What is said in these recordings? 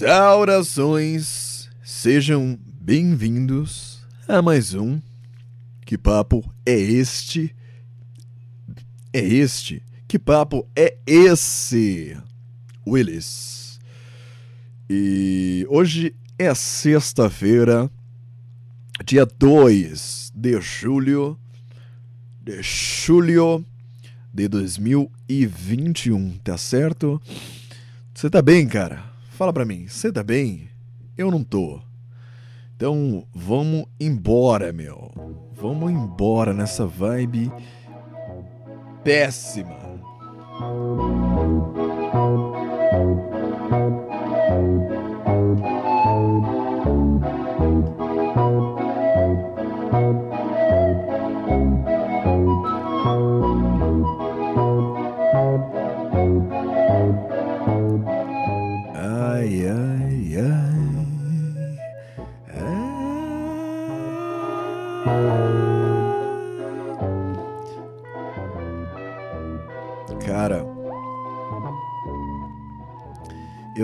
Saudações, sejam bem-vindos a mais um Que Papo é Este? É este? Que papo é esse? Willis. E hoje é sexta-feira, dia 2 de julho de julho de 2021, tá certo? Você tá bem, cara? Fala pra mim, você tá bem? Eu não tô. Então vamos embora, meu. Vamos embora nessa vibe péssima.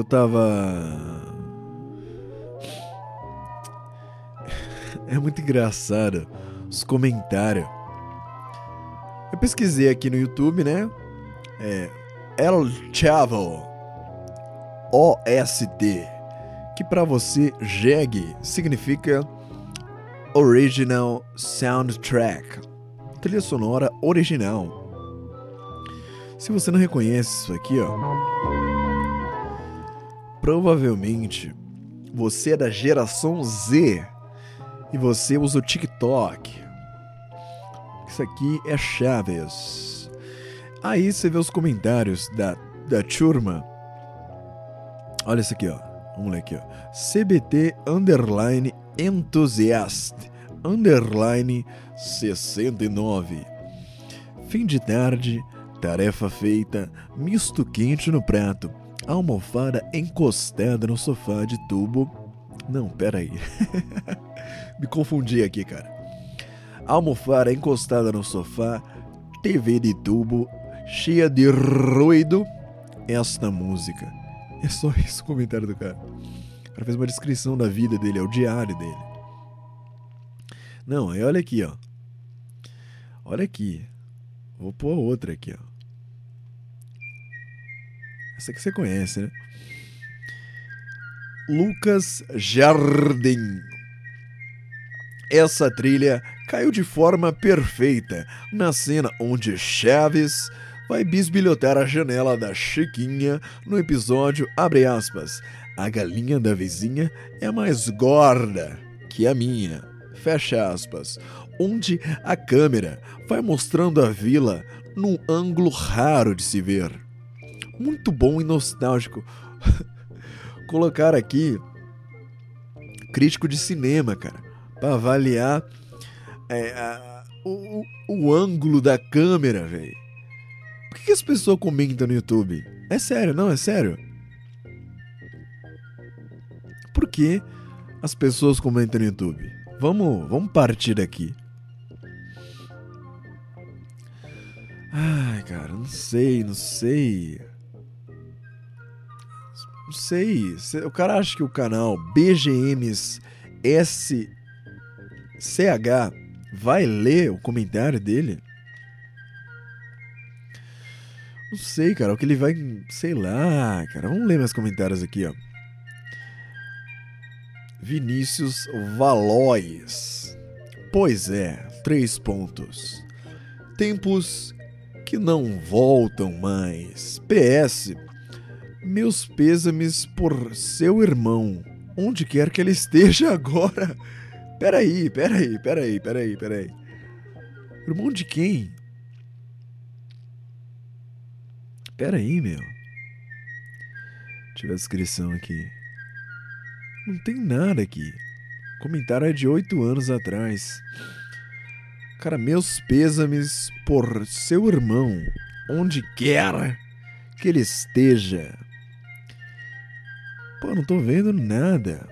Tava. É muito engraçado os comentários. Eu pesquisei aqui no YouTube, né? É. El Chavo. OST, que para você jegue significa Original Soundtrack, trilha sonora original. Se você não reconhece isso aqui, ó, provavelmente você é da geração Z e você usa o TikTok. Isso aqui é Chaves. Aí você vê os comentários da, da turma Olha isso aqui, ó. Vamos ler aqui, ó. CBT underline entusiast underline 69. Fim de tarde, tarefa feita, misto quente no prato, almofada encostada no sofá de tubo. Não, pera aí. Me confundi aqui, cara. Almofada encostada no sofá, TV de tubo, cheia de ruído. Esta música. É só isso o comentário do cara. O cara fez uma descrição da vida dele, é o diário dele. Não, aí olha aqui, ó. Olha aqui. Vou pôr outra aqui, ó. Essa que você conhece, né? Lucas Jardim. Essa trilha caiu de forma perfeita na cena onde Chaves vai bisbilhotar a janela da Chiquinha no episódio aspas. A galinha da vizinha é mais gorda que a minha. Fecha aspas. Onde a câmera vai mostrando a vila num ângulo raro de se ver. Muito bom e nostálgico. Colocar aqui crítico de cinema, cara, para avaliar é, a, o, o, ângulo da câmera, velho. Por que, que as pessoas comentam no YouTube? É sério, não, é sério. Por que as pessoas comentam no YouTube? Vamos, vamos partir daqui. Ai, cara, não sei, não sei. Sei. O cara acha que o canal BGMs SCH vai ler o comentário dele? Não sei, cara. O que ele vai. Sei lá, cara. Vamos ler meus comentários aqui, ó. Vinícius Valois. Pois é, três pontos. Tempos que não voltam mais. PS. Meus pêsames por seu irmão, onde quer que ele esteja agora. Peraí, peraí, peraí, peraí, peraí. Irmão de quem? Pera aí, meu. Deixa eu ver a descrição aqui. Não tem nada aqui. O comentário é de oito anos atrás. Cara, meus pêsames por seu irmão, onde quer que ele esteja. Pô, não tô vendo nada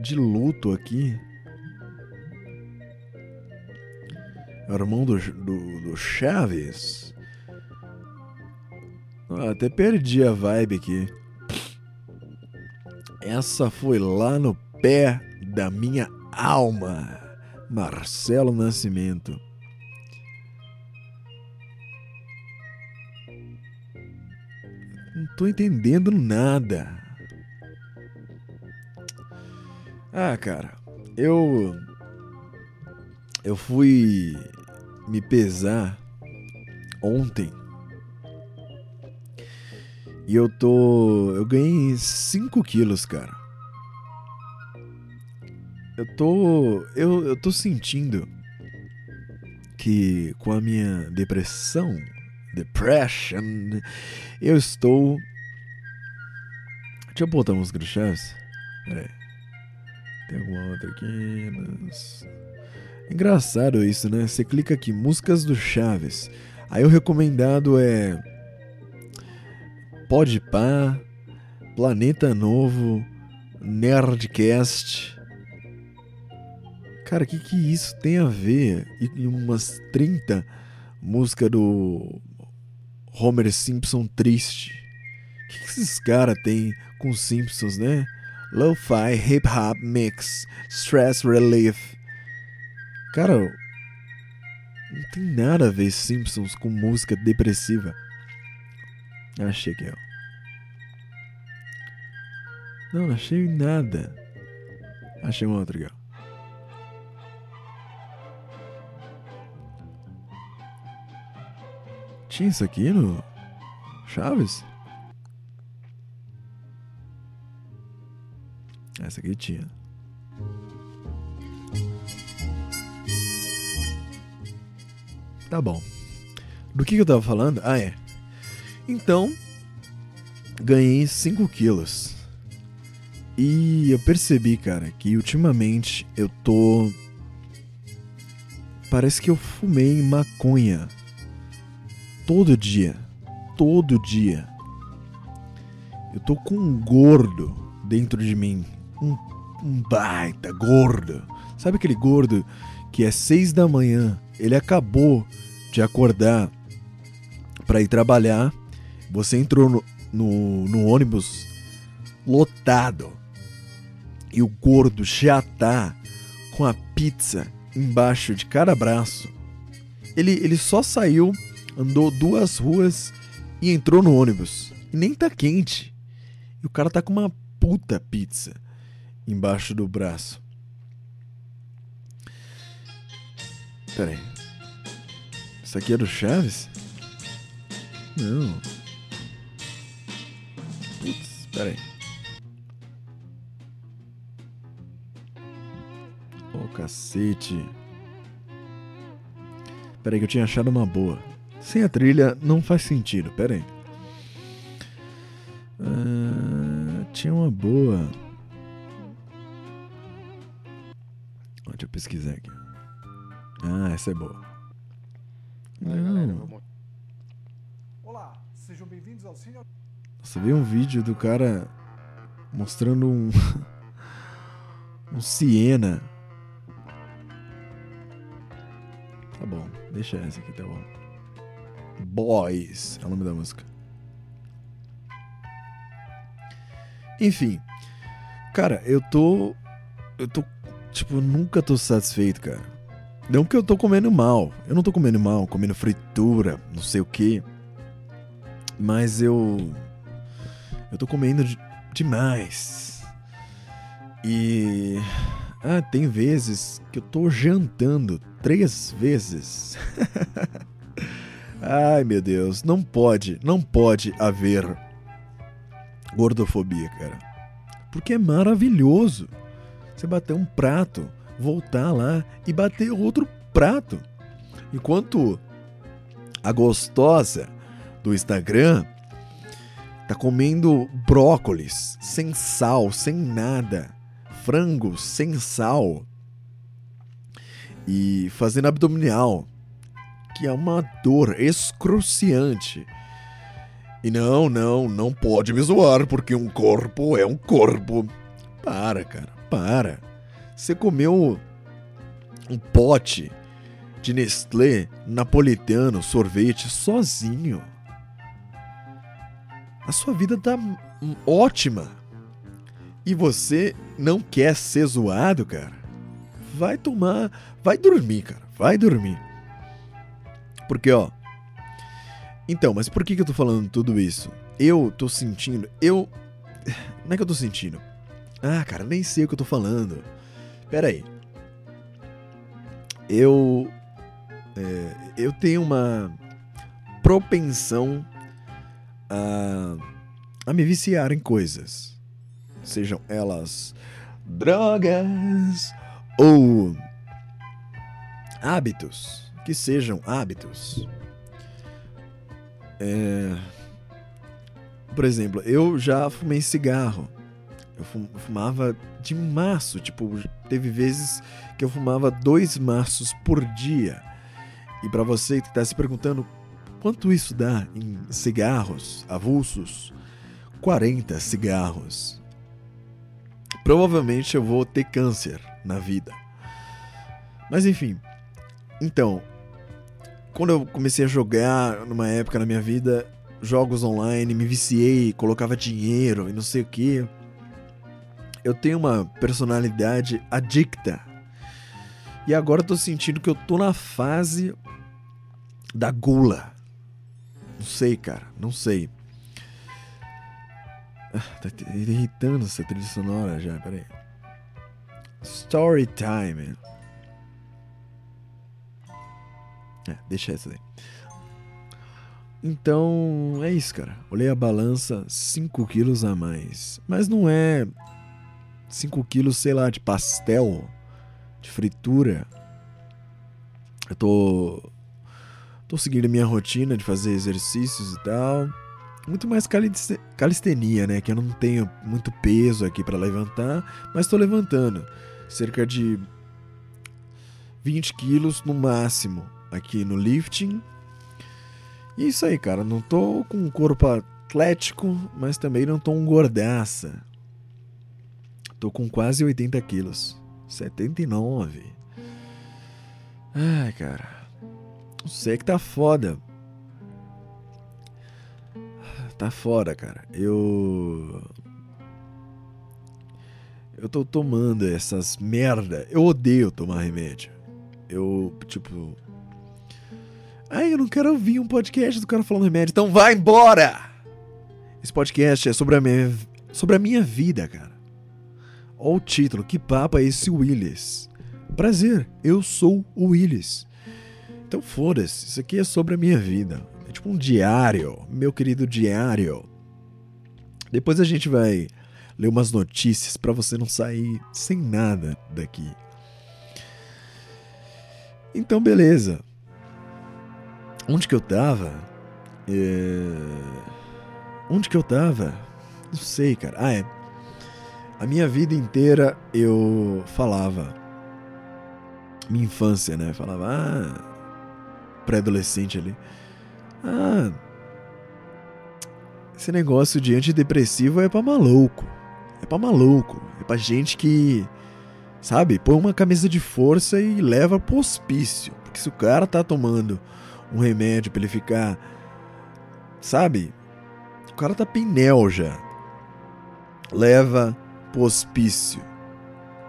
de luto aqui. Irmão do, do, do Chaves. Ah, até perdi a vibe aqui. Essa foi lá no pé da minha alma. Marcelo Nascimento. Não tô entendendo nada. Ah, cara, eu eu fui me pesar ontem. E eu tô. Eu ganhei 5 quilos, cara. Eu tô. Eu, eu tô sentindo que com a minha depressão, depression, eu estou. Deixa eu botar a música do Chaves. Pera aí. Tem alguma outra aqui? Mas... Engraçado isso, né? Você clica aqui, músicas do Chaves. Aí o recomendado é. Pode Pá, Planeta Novo, Nerdcast. Cara, o que, que isso tem a ver? E umas 30 músicas do Homer Simpson triste. O que, que esses caras têm com Simpsons, né? Lo-fi, hip hop mix, stress relief. Cara, não tem nada a ver Simpsons com música depressiva. Achei que ó. Não, não achei nada. Achei uma outra aqui, ó. Tinha isso aqui no Chaves? Essa aqui tinha. Tá bom. Do que, que eu tava falando? Ah, é. Então, ganhei 5 quilos. E eu percebi, cara, que ultimamente eu tô. Parece que eu fumei maconha. Todo dia. Todo dia. Eu tô com um gordo dentro de mim. Um, um baita gordo. Sabe aquele gordo que é seis da manhã? Ele acabou de acordar para ir trabalhar. Você entrou no, no, no, ônibus lotado e o gordo já tá com a pizza embaixo de cada braço. Ele, ele só saiu, andou duas ruas e entrou no ônibus. E nem tá quente. E o cara tá com uma puta pizza embaixo do braço. Pera aí. Isso aqui é do Chaves? Não. Putz, pera aí. Oh, cacete. Pera aí que eu tinha achado uma boa. Sem a trilha não faz sentido, pera aí. Uh, tinha uma boa. Deixa eu pesquisar aqui. Ah, essa é boa. Galera, vamos... Olá, sejam bem-vindos ao Cine. Você viu um vídeo do cara mostrando um. um Siena. Tá bom, deixa essa aqui, tá bom. Boys é o nome da música. Enfim, cara, eu tô. Eu tô. Tipo, nunca tô satisfeito, cara. Não que eu tô comendo mal. Eu não tô comendo mal, comendo fritura, não sei o que. Mas eu. Eu tô comendo de, demais. E. Ah, tem vezes que eu tô jantando três vezes. Ai meu Deus, não pode, não pode haver gordofobia, cara. Porque é maravilhoso. Você bater um prato voltar lá e bater outro prato. Enquanto a gostosa do Instagram tá comendo brócolis sem sal, sem nada, frango sem sal e fazendo abdominal, que é uma dor excruciante. E não, não, não pode me zoar porque um corpo é um corpo. Para, cara, para. Você comeu um pote de Nestlé, napolitano, sorvete sozinho. A sua vida tá ótima. e você não quer ser zoado, cara, vai tomar, vai dormir, cara, vai dormir. Porque, ó. Então, mas por que, que eu tô falando tudo isso? Eu tô sentindo. Eu. Não é que eu tô sentindo. Ah, cara, nem sei o que eu tô falando. Pera aí. Eu. É, eu tenho uma propensão a, a me viciar em coisas. Sejam elas drogas ou hábitos. Que sejam hábitos. É... Por exemplo, eu já fumei cigarro. Eu fumava de maço, tipo, teve vezes que eu fumava dois maços por dia. E para você que está se perguntando quanto isso dá em cigarros avulsos, 40 cigarros. Provavelmente eu vou ter câncer na vida. Mas enfim, então, quando eu comecei a jogar numa época na minha vida jogos online, me viciei, colocava dinheiro e não sei o que eu tenho uma personalidade adicta. E agora eu tô sentindo que eu tô na fase da gula. Não sei, cara, não sei. Ah, tá irritando essa trilha sonora já, peraí. Story time. É, deixa essa aí. Então, é isso, cara. Olhei a balança, 5 quilos a mais. Mas não é 5 quilos, sei lá, de pastel, de fritura. Eu tô. tô seguindo a minha rotina de fazer exercícios e tal. Muito mais calistenia, né? Que eu não tenho muito peso aqui para levantar, mas tô levantando. Cerca de 20 quilos no máximo aqui no lifting. E é isso aí, cara. Não tô com um corpo atlético, mas também não tô um gordaça. Tô com quase 80 quilos. 79. Ai, cara. Não sei que tá foda. Tá foda, cara. Eu. Eu tô tomando essas merda. Eu odeio tomar remédio. Eu, tipo. Ai, eu não quero ouvir um podcast do cara falando remédio. Então vai embora! Esse podcast é sobre a minha, sobre a minha vida, cara. Olha o título, que papo é esse Willis? Prazer, eu sou o Willis. Então foda-se, isso aqui é sobre a minha vida. É tipo um diário, meu querido diário. Depois a gente vai ler umas notícias para você não sair sem nada daqui. Então beleza. Onde que eu tava? É... Onde que eu tava? Não sei, cara. Ah, é. A minha vida inteira eu falava. Minha infância, né? Falava, ah, pré-adolescente ali. Ah, esse negócio de antidepressivo é pra maluco. É pra maluco. É pra gente que, sabe, põe uma camisa de força e leva pro hospício. Porque se o cara tá tomando um remédio pra ele ficar, sabe, o cara tá pinel já. Leva hospício.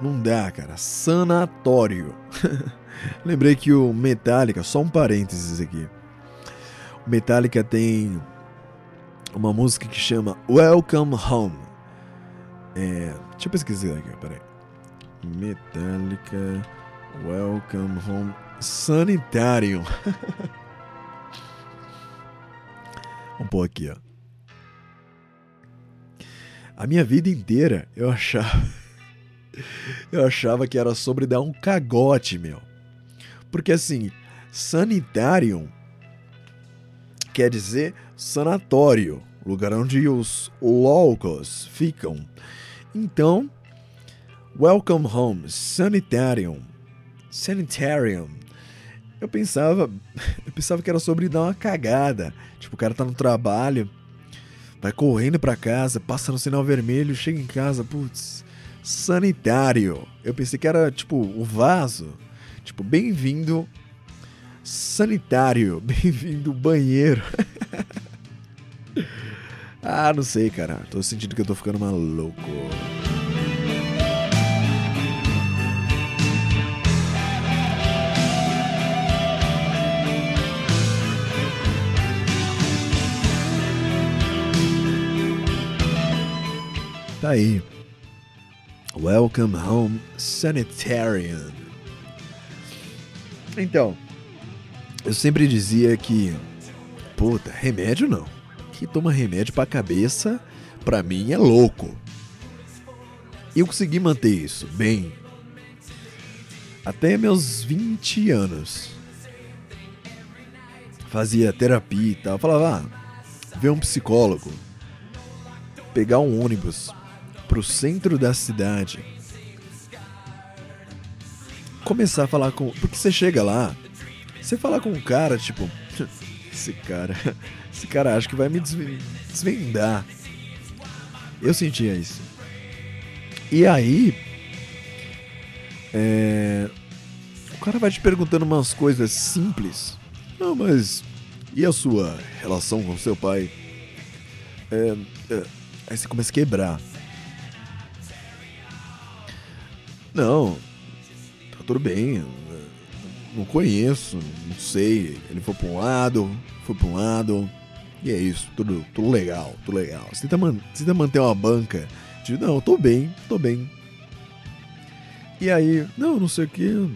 Não dá, cara. Sanatório. Lembrei que o Metallica, só um parênteses aqui. O Metallica tem uma música que chama Welcome Home. É, deixa eu pesquisar aqui, peraí. Metallica Welcome Home Sanitarium. Vamos pôr aqui, ó. A minha vida inteira eu achava. eu achava que era sobre dar um cagote, meu. Porque assim, sanitarium quer dizer sanatório, lugar onde os loucos ficam. Então, welcome home, sanitarium, sanitarium. Eu pensava, eu pensava que era sobre dar uma cagada. Tipo, o cara tá no trabalho, vai correndo para casa, passa no sinal vermelho, chega em casa, putz, sanitário. Eu pensei que era tipo o vaso, tipo bem-vindo sanitário, bem-vindo banheiro. ah, não sei, cara. Tô sentindo que eu tô ficando maluco. Tá aí. Welcome Home Sanitarian. Então, eu sempre dizia que, puta, remédio não. Que toma remédio pra cabeça, pra mim é louco. E eu consegui manter isso bem. Até meus 20 anos. Fazia terapia e tal. Falava, ah, ver um psicólogo. Pegar um ônibus pro centro da cidade. Começar a falar com. Porque você chega lá, você fala com um cara, tipo. Esse cara. Esse cara acha que vai me desvendar. Eu sentia isso. E aí. É, o cara vai te perguntando umas coisas simples. Não, mas. E a sua relação com seu pai? É, é, aí você começa a quebrar. Não, tá tudo bem. Não conheço, não sei. Ele foi pra um lado, foi pra um lado. E é isso, tudo, tudo legal, tudo legal. Você tenta, man tenta manter uma banca de não, tô bem, tô bem. E aí, não, não sei o que.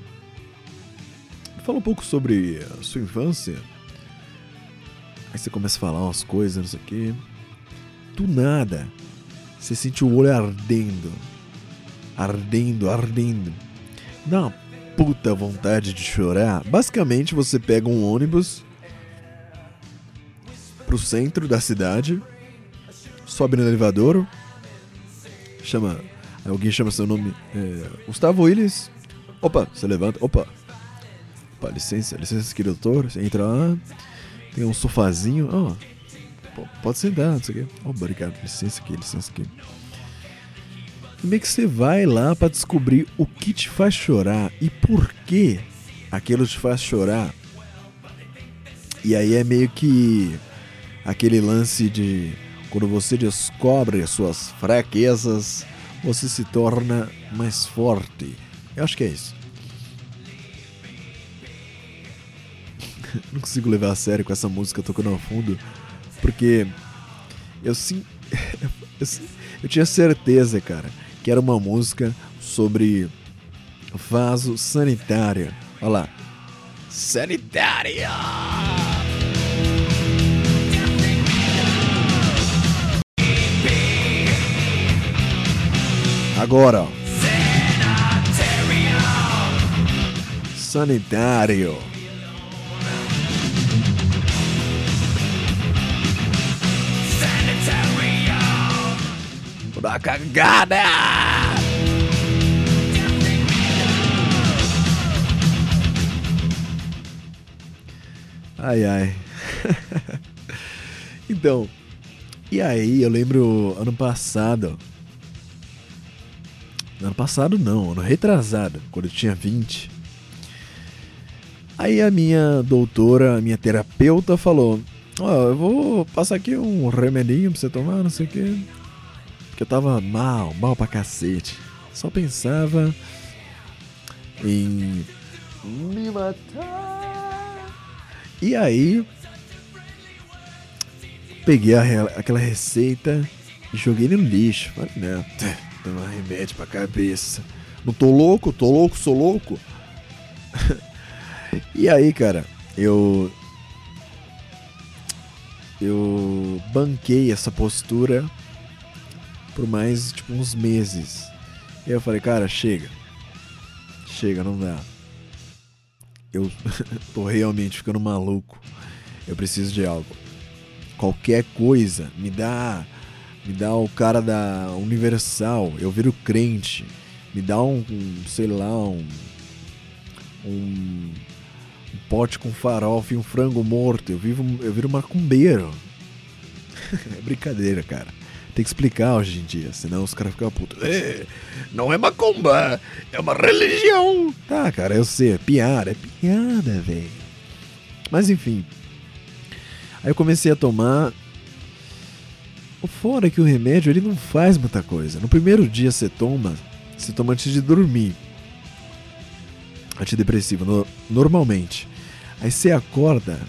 Fala um pouco sobre a sua infância. Aí você começa a falar umas coisas, não sei o que. Do nada, você sente o olho ardendo ardendo, ardendo. Dá uma puta vontade de chorar. Basicamente, você pega um ônibus pro centro da cidade, sobe no elevador, chama. Alguém chama seu nome. É, Gustavo Willis. Opa, você levanta. Opa. Opa, licença, licença aqui, doutor. Você entra lá. Tem um sofazinho. Oh, pode sentar, não sei o quê. Obrigado, licença aqui, licença aqui meio que você vai lá para descobrir o que te faz chorar e por que aquilo te faz chorar. E aí é meio que aquele lance de quando você descobre as suas fraquezas, você se torna mais forte. Eu acho que é isso. Não consigo levar a sério com essa música tocando ao fundo, porque eu sim, eu, eu tinha certeza, cara, que era uma música sobre vaso sanitário. Olha lá. Sanitária! Agora. Sanitário. Da cagada! Ai ai. então, e aí eu lembro ano passado. Ano passado não, ano retrasado, quando eu tinha 20. Aí a minha doutora, a minha terapeuta falou: Ó, oh, eu vou passar aqui um remedinho pra você tomar, não sei o que que eu tava mal, mal pra cacete. Só pensava em me matar. E aí, peguei a, aquela receita e joguei no lixo. Falei, não, toma remédio pra cabeça. Não tô louco, tô louco, sou louco. e aí, cara, eu. Eu banquei essa postura por mais tipo uns meses. E eu falei, cara, chega. Chega, não dá. Eu tô realmente ficando maluco. Eu preciso de algo. Qualquer coisa me dá me dá o cara da Universal, eu viro crente. Me dá um, um sei lá, um, um, um pote com farofa e um frango morto. Eu vivo eu viro macumbeiro. é brincadeira, cara. Tem que explicar hoje em dia, senão os caras ficam putos. É, não é macumba, é uma religião. Tá, cara, eu sei, é piada, é piada, velho. Mas enfim. Aí eu comecei a tomar. Fora é que o remédio ele não faz muita coisa. No primeiro dia você toma, você toma antes de dormir. Antidepressivo, no, normalmente. Aí você acorda.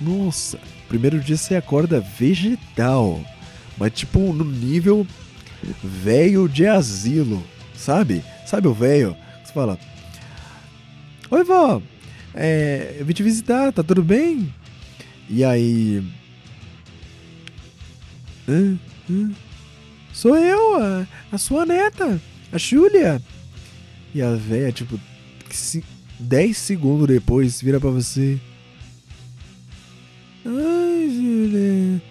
Nossa, primeiro dia você acorda vegetal. Mas tipo, no nível velho de asilo, sabe? Sabe o velho? Você fala: Oi, vó, é, eu vim te visitar, tá tudo bem? E aí. Sou eu, a, a sua neta, a Júlia. E a véia, tipo, 10 segundos depois, vira pra você. Ai, Júlia.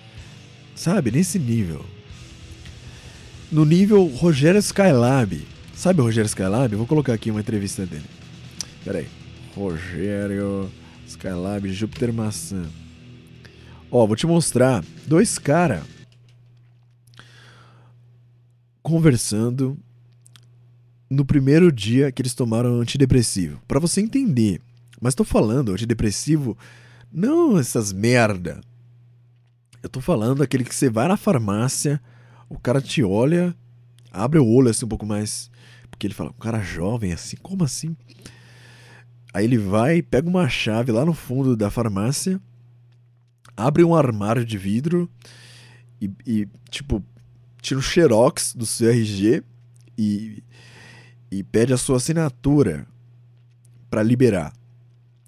Sabe, nesse nível. No nível Rogério Skylab. Sabe o Rogério Skylab? Vou colocar aqui uma entrevista dele. Pera aí. Rogério Skylab Júpiter Maçã. Ó, vou te mostrar dois caras conversando no primeiro dia que eles tomaram antidepressivo. Para você entender. Mas tô falando antidepressivo não essas merda. Eu tô falando aquele que você vai na farmácia, o cara te olha, abre o olho assim um pouco mais, porque ele fala, um cara jovem assim, como assim? Aí ele vai, pega uma chave lá no fundo da farmácia, abre um armário de vidro e, e tipo, tira um xerox do seu RG e, e pede a sua assinatura para liberar.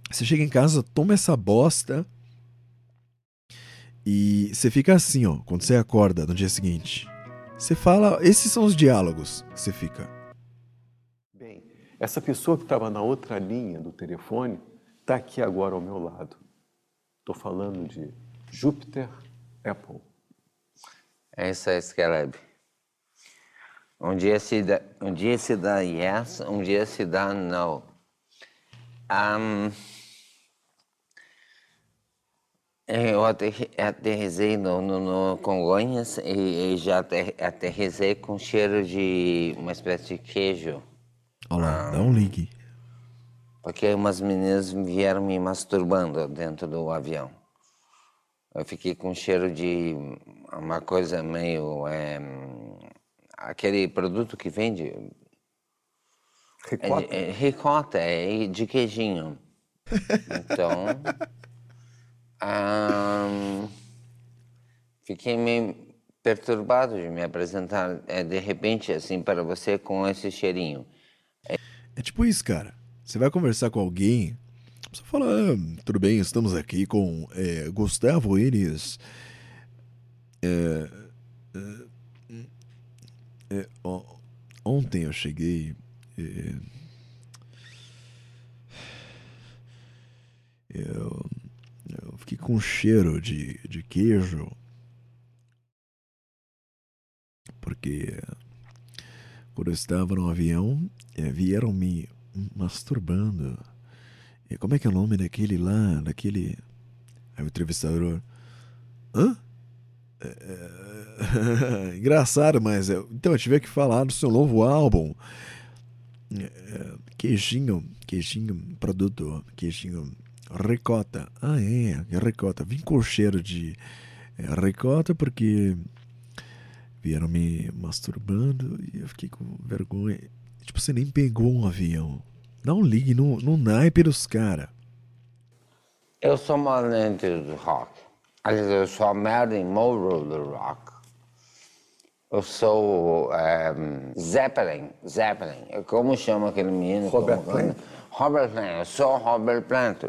Você chega em casa, toma essa bosta e você fica assim, ó, quando você acorda no dia seguinte. Você fala, esses são os diálogos que você fica. Bem, essa pessoa que estava na outra linha do telefone está aqui agora ao meu lado. Estou falando de Júpiter Apple. Essa é Scalab. Um dia se dá, um dia se dá yes, um dia se dá no. Um, eu aterrisei no, no, no Congonhas e, e já aterrisei com cheiro de uma espécie de queijo. Olha lá, dá um link. Porque umas meninas vieram me masturbando dentro do avião. Eu fiquei com cheiro de uma coisa meio. É, aquele produto que vende. Ricota? É, é, ricota, é de queijinho. Então. Um, fiquei meio perturbado de me apresentar é, de repente assim para você com esse cheirinho. É, é tipo isso, cara. Você vai conversar com alguém, você fala, ah, tudo bem, estamos aqui com é, Gustavo Enes. É, é, ontem eu cheguei. eu eu fiquei com cheiro de, de queijo. Porque quando eu estava no avião, é, vieram me masturbando. E como é que é o nome daquele lá, daquele. Aí o entrevistador. Hã? É, é... Engraçado, mas. Eu... Então eu tive que falar do seu novo álbum. É... Queijinho, queijinho, produto, queijinho Ricota. Ah, é, ricota. Vim com cheiro de é, ricota porque vieram me masturbando e eu fiquei com vergonha. Tipo, você nem pegou um avião. Não ligue no, no naipe dos caras. Eu sou malente do rock. Aliás, eu sou a Marilyn Monroe do rock. Eu sou um, ehm, Zeppelin. Zeppelin. Como chama aquele menino? Robert Plant. Robert Plant. Eu sou Robert Plant.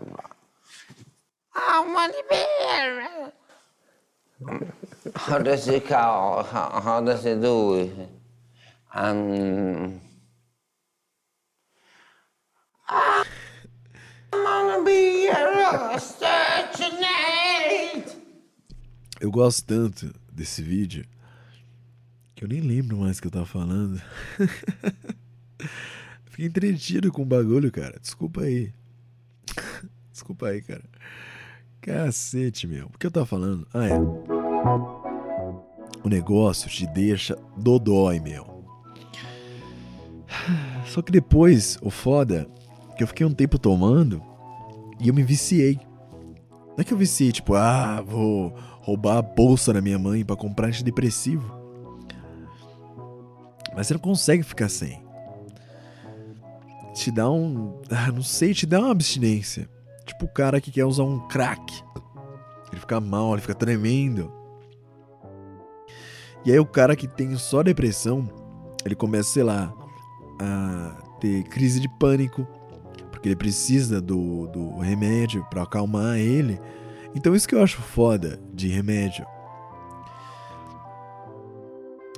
Does it call? How, how does it do it? Um, I'm gonna be Eu gosto tanto desse vídeo que eu nem lembro mais o que eu tava falando. Fiquei entretido com o bagulho, cara. Desculpa aí. Desculpa aí, cara. Cacete, meu. O que eu tava falando? Ah, é. O negócio te deixa dodói, meu. Só que depois, o foda, que eu fiquei um tempo tomando e eu me viciei. Não é que eu viciei, tipo, ah, vou roubar a bolsa da minha mãe para comprar antidepressivo. Mas você não consegue ficar sem. Te dá um. Ah, não sei, te dá uma abstinência. Tipo o cara que quer usar um crack. Ele fica mal, ele fica tremendo. E aí o cara que tem só depressão, ele começa, sei lá, a ter crise de pânico, porque ele precisa do, do remédio para acalmar ele. Então isso que eu acho foda de remédio.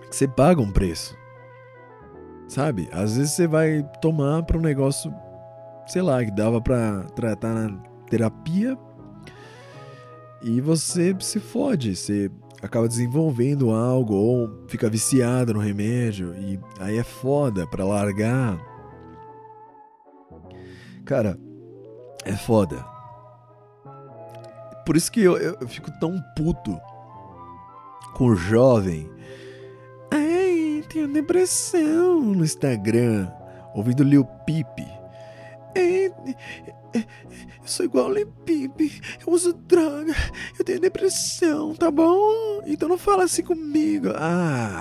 Que você paga um preço. Sabe? Às vezes você vai tomar para um negócio, sei lá, que dava para tratar na terapia e você se fode, você acaba desenvolvendo algo ou fica viciado no remédio e aí é foda para largar. Cara, é foda. Por isso que eu, eu, eu fico tão puto com o jovem tenho depressão no Instagram, ouvindo Lil Peep. É, é, eu sou igual Lil Peep, eu uso droga, eu tenho depressão, tá bom? Então não fala assim comigo. Ah,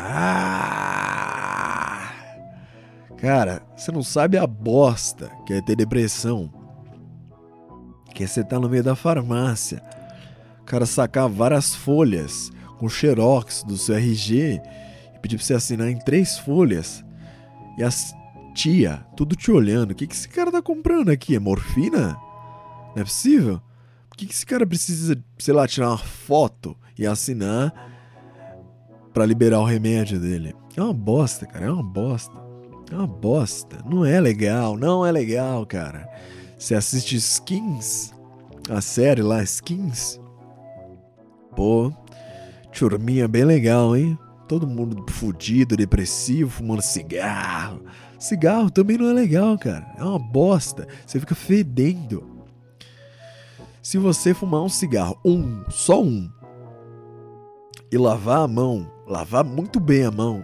ah. Cara, você não sabe a bosta que é ter depressão. Que é você tá no meio da farmácia, o cara sacar várias folhas com xerox do seu RG pedir pra você assinar em três folhas. E as tia, tudo te olhando. O que, que esse cara tá comprando aqui? É morfina? Não é possível? Por que, que esse cara precisa, sei lá, tirar uma foto e assinar para liberar o remédio dele? É uma bosta, cara. É uma bosta. É uma bosta. Não é legal. Não é legal, cara. Você assiste Skins, a série lá, Skins. Pô, turminha bem legal, hein? Todo mundo fudido, depressivo, fumando cigarro. Cigarro também não é legal, cara. É uma bosta. Você fica fedendo. Se você fumar um cigarro, um, só um, e lavar a mão, lavar muito bem a mão,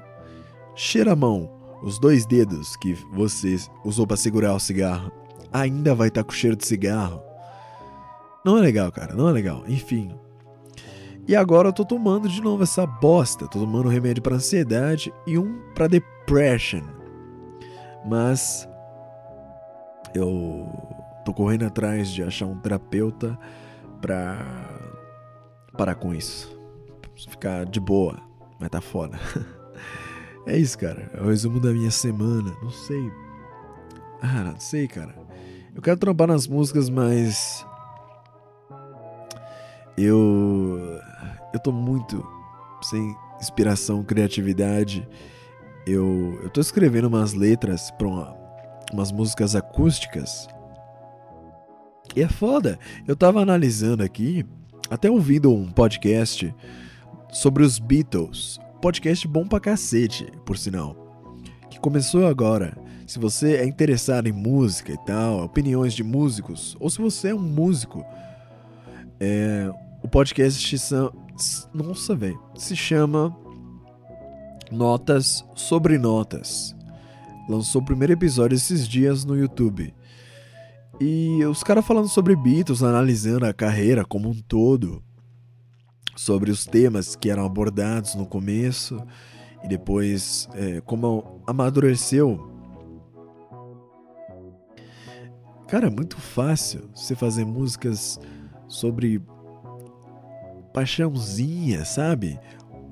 cheira a mão, os dois dedos que você usou para segurar o cigarro, ainda vai estar tá com cheiro de cigarro. Não é legal, cara, não é legal. Enfim, e agora eu tô tomando de novo essa bosta. Tô tomando um remédio para ansiedade e um para depression. Mas eu tô correndo atrás de achar um terapeuta pra parar com isso. Ficar de boa, mas tá foda. É isso, cara. É o resumo da minha semana. Não sei. Ah, não sei, cara. Eu quero trampar nas músicas, mas. Eu eu tô muito sem inspiração, criatividade. Eu, eu tô escrevendo umas letras para uma, umas músicas acústicas. E é foda. Eu tava analisando aqui, até ouvindo um podcast sobre os Beatles. Podcast bom pra cacete, por sinal. Que começou agora. Se você é interessado em música e tal, opiniões de músicos, ou se você é um músico, é, o podcast nossa, velho. Se chama Notas sobre Notas. Lançou o primeiro episódio esses dias no YouTube. E os caras falando sobre Beatles, analisando a carreira como um todo, sobre os temas que eram abordados no começo e depois é, como amadureceu. Cara, é muito fácil você fazer músicas sobre paixãozinha, sabe?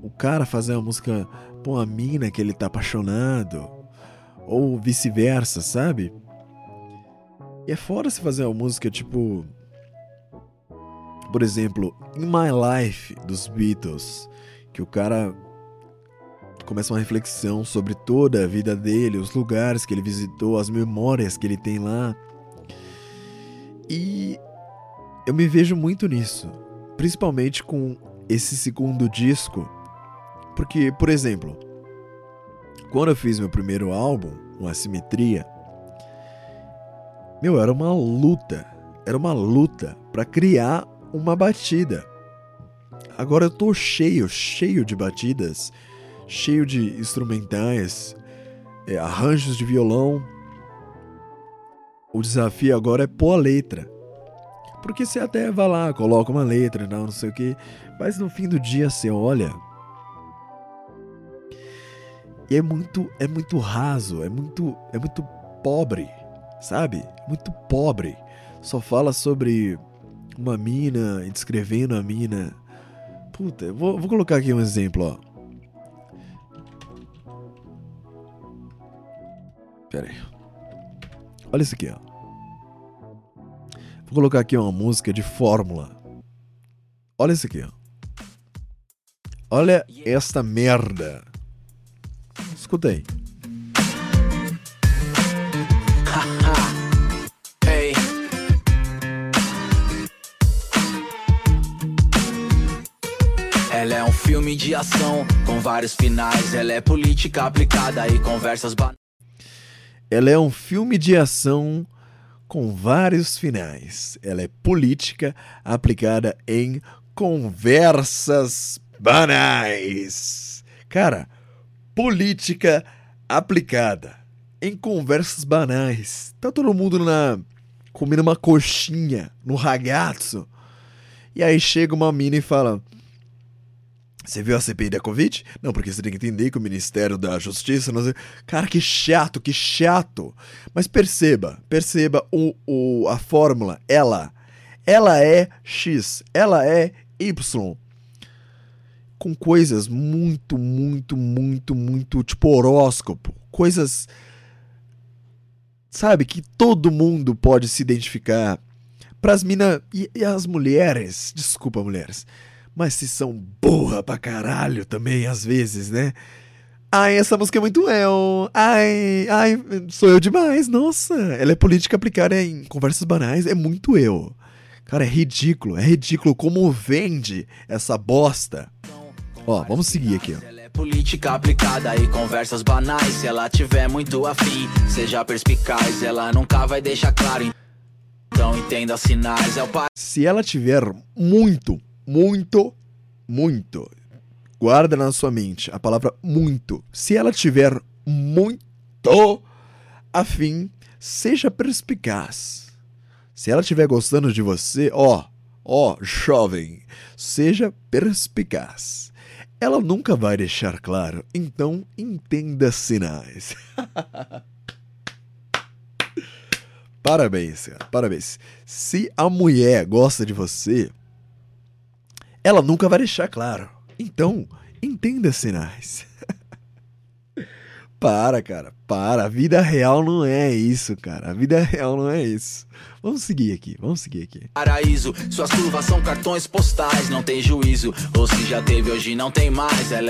O cara fazer uma música pra uma mina que ele tá apaixonado, ou vice-versa, sabe? E é fora se fazer uma música tipo. Por exemplo, In My Life dos Beatles, que o cara começa uma reflexão sobre toda a vida dele, os lugares que ele visitou, as memórias que ele tem lá. E eu me vejo muito nisso principalmente com esse segundo disco, porque, por exemplo, quando eu fiz meu primeiro álbum, o Assimetria, meu, era uma luta, era uma luta para criar uma batida. Agora eu tô cheio, cheio de batidas, cheio de instrumentais, é, arranjos de violão. O desafio agora é pôr a letra. Porque você até vai lá, coloca uma letra, não, não sei o que, mas no fim do dia você olha. E é muito, é muito raso, é muito, é muito pobre, sabe? É muito pobre. Só fala sobre uma mina, descrevendo a mina. Puta, vou, vou colocar aqui um exemplo, ó. Pera aí. Olha isso aqui, ó. Vou colocar aqui uma música de fórmula. Olha isso aqui. Olha esta merda. Escuta aí. Ela é um filme de ação com vários finais. Ela é política aplicada e conversas banais. Ela é um filme de ação com vários finais. Ela é política aplicada em conversas banais. Cara, política aplicada em conversas banais. Tá todo mundo na comendo uma coxinha no ragazzo. E aí chega uma mina e fala: Você viu a CPI da Covid? Não, porque você tem que entender que o Ministério da Justiça. Não. Cara, que chato, que chato. Mas perceba, perceba o, o, a fórmula. Ela. Ela é X. Ela é Y. Com coisas muito, muito, muito, muito tipo horóscopo. Coisas. Sabe, que todo mundo pode se identificar. Pras minas. E, e as mulheres. Desculpa, mulheres mas se são burra pra caralho também, às vezes, né? Ai, essa música é muito eu. Ai, ai, sou eu demais. Nossa, ela é política aplicada em conversas banais, é muito eu. Cara, é ridículo, é ridículo como vende essa bosta. Ó, vamos seguir aqui, ó. É política aplicada e conversas banais. Se ela tiver muito afim, seja perspicaz. Ela nunca vai deixar claro. Então entenda sinais. É o pai. Se ela tiver muito, muito, muito, guarda na sua mente a palavra muito. Se ela tiver muito afim, seja perspicaz. Se ela estiver gostando de você, ó, ó, jovem, seja perspicaz. Ela nunca vai deixar claro, então entenda sinais. parabéns, cara, parabéns. Se a mulher gosta de você, ela nunca vai deixar claro. Então, entenda sinais. para, cara, para. A vida real não é isso, cara. A vida real não é isso. Vamos seguir aqui, vamos seguir aqui. Paraíso, suas curvas são cartões postais, não tem juízo. Ou se já teve, hoje não tem mais. Ela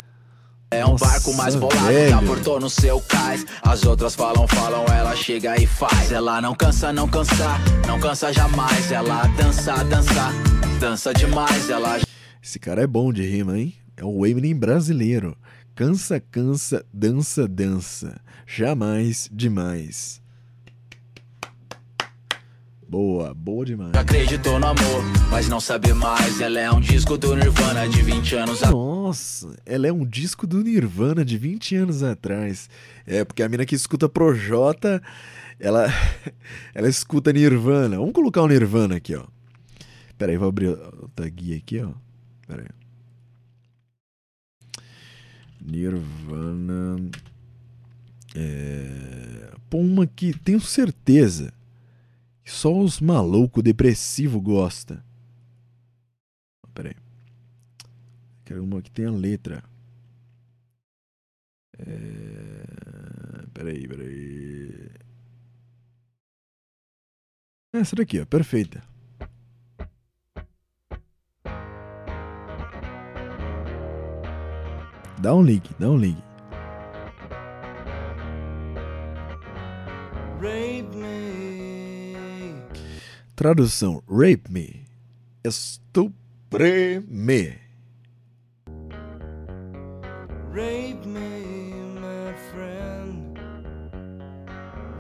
é um Nossa, barco mais bolado que velho. aportou no seu cais. As outras falam, falam, ela chega e faz. Ela não cansa, não cansa, não cansa jamais. Ela dança, dança, dança demais. Ela Esse cara é bom de rima, hein? É o Eminem brasileiro. Cansa, cansa, dança, dança. Jamais demais. Boa, boa demais. acreditou no amor, mas não sabe mais. Ela é um disco do Nirvana de 20 anos atrás. Nossa, ela é um disco do Nirvana de 20 anos atrás. É, porque a mina que escuta Projota, ela, ela escuta Nirvana. Vamos colocar o Nirvana aqui, ó. Pera aí, vou abrir outra guia aqui, ó. Pera aí. Nirvana. É... Pô, uma que tenho certeza que só os malucos depressivos gosta. Pera aí. Quero uma que tenha letra. É... Peraí, peraí. Essa daqui, ó, perfeita. Dá um link, dá um link. Rape me. Tradução: Rape me. Estupre-me. Rape me, my friend.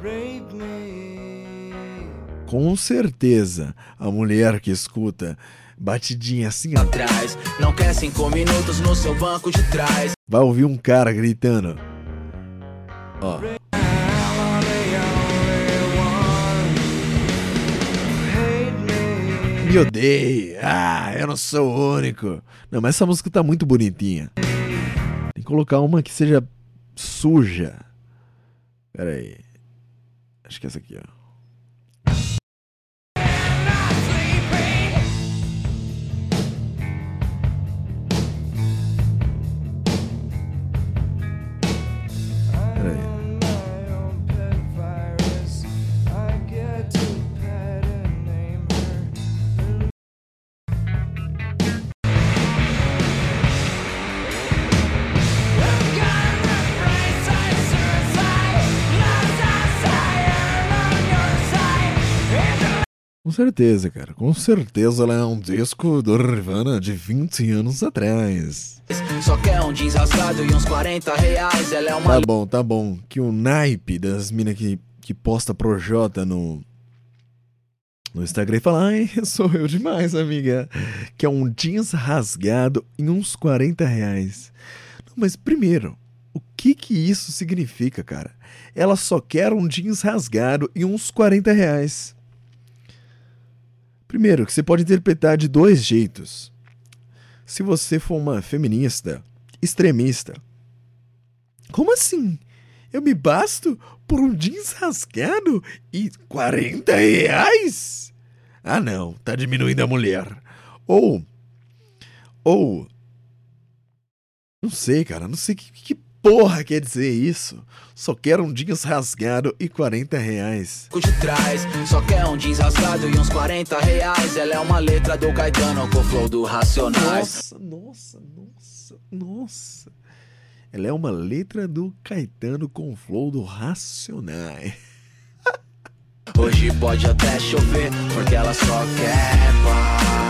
Rape me. Com certeza, a mulher que escuta batidinha assim, ó, atrás. Não quer cinco minutos no seu banco de trás. vai ouvir um cara gritando. Ó, me. odeia. Ah, eu não sou o único. Não, mas essa música tá muito bonitinha. Tem que colocar uma que seja suja. Pera aí. Acho que é essa aqui, ó. Certeza, cara. Com certeza ela é um disco do Nirvana de 20 anos atrás. Só quer um jeans rasgado e uns 40 reais. Ela é uma Tá bom, tá bom. Que o naipe das minas que, que posta Projota no, no Instagram e fala: Ai, sou eu demais, amiga. Que é um jeans rasgado em uns 40 reais. Não, mas primeiro, o que que isso significa, cara? Ela só quer um jeans rasgado e uns 40 reais. Primeiro, que você pode interpretar de dois jeitos. Se você for uma feminista, extremista. Como assim? Eu me basto por um jeans rasgado e 40 reais? Ah, não, tá diminuindo a mulher. Ou. Ou. Não sei, cara, não sei que, que porra quer dizer isso. Só quero um jeans rasgado e 40 reais. de trás. Só quer um jeans rasgado e uns 40 reais. Ela é uma letra do Caetano com o flow do Racionais. Nossa, nossa, nossa, nossa. Ela é uma letra do Caetano com o flow do Racionais. Hoje pode até chover, porque ela só quer paz.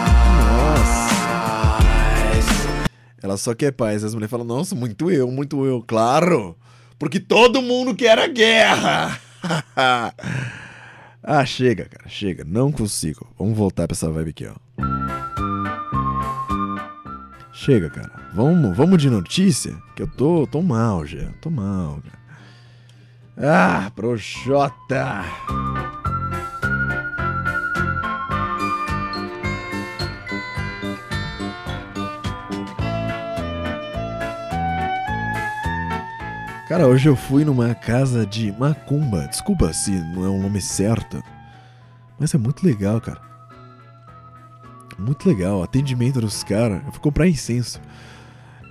Ela só quer paz. As mulheres falam, nossa, muito eu, muito eu. Claro, porque todo mundo quer a guerra. ah, chega, cara, chega. Não consigo. Vamos voltar pra essa vibe aqui, ó. Chega, cara. Vamos, vamos de notícia, que eu tô, tô mal já. Tô mal, cara. Ah, Projota. Cara, hoje eu fui numa casa de macumba. Desculpa se não é o nome certo. Mas é muito legal, cara. Muito legal. O atendimento dos caras. Eu fui comprar incenso.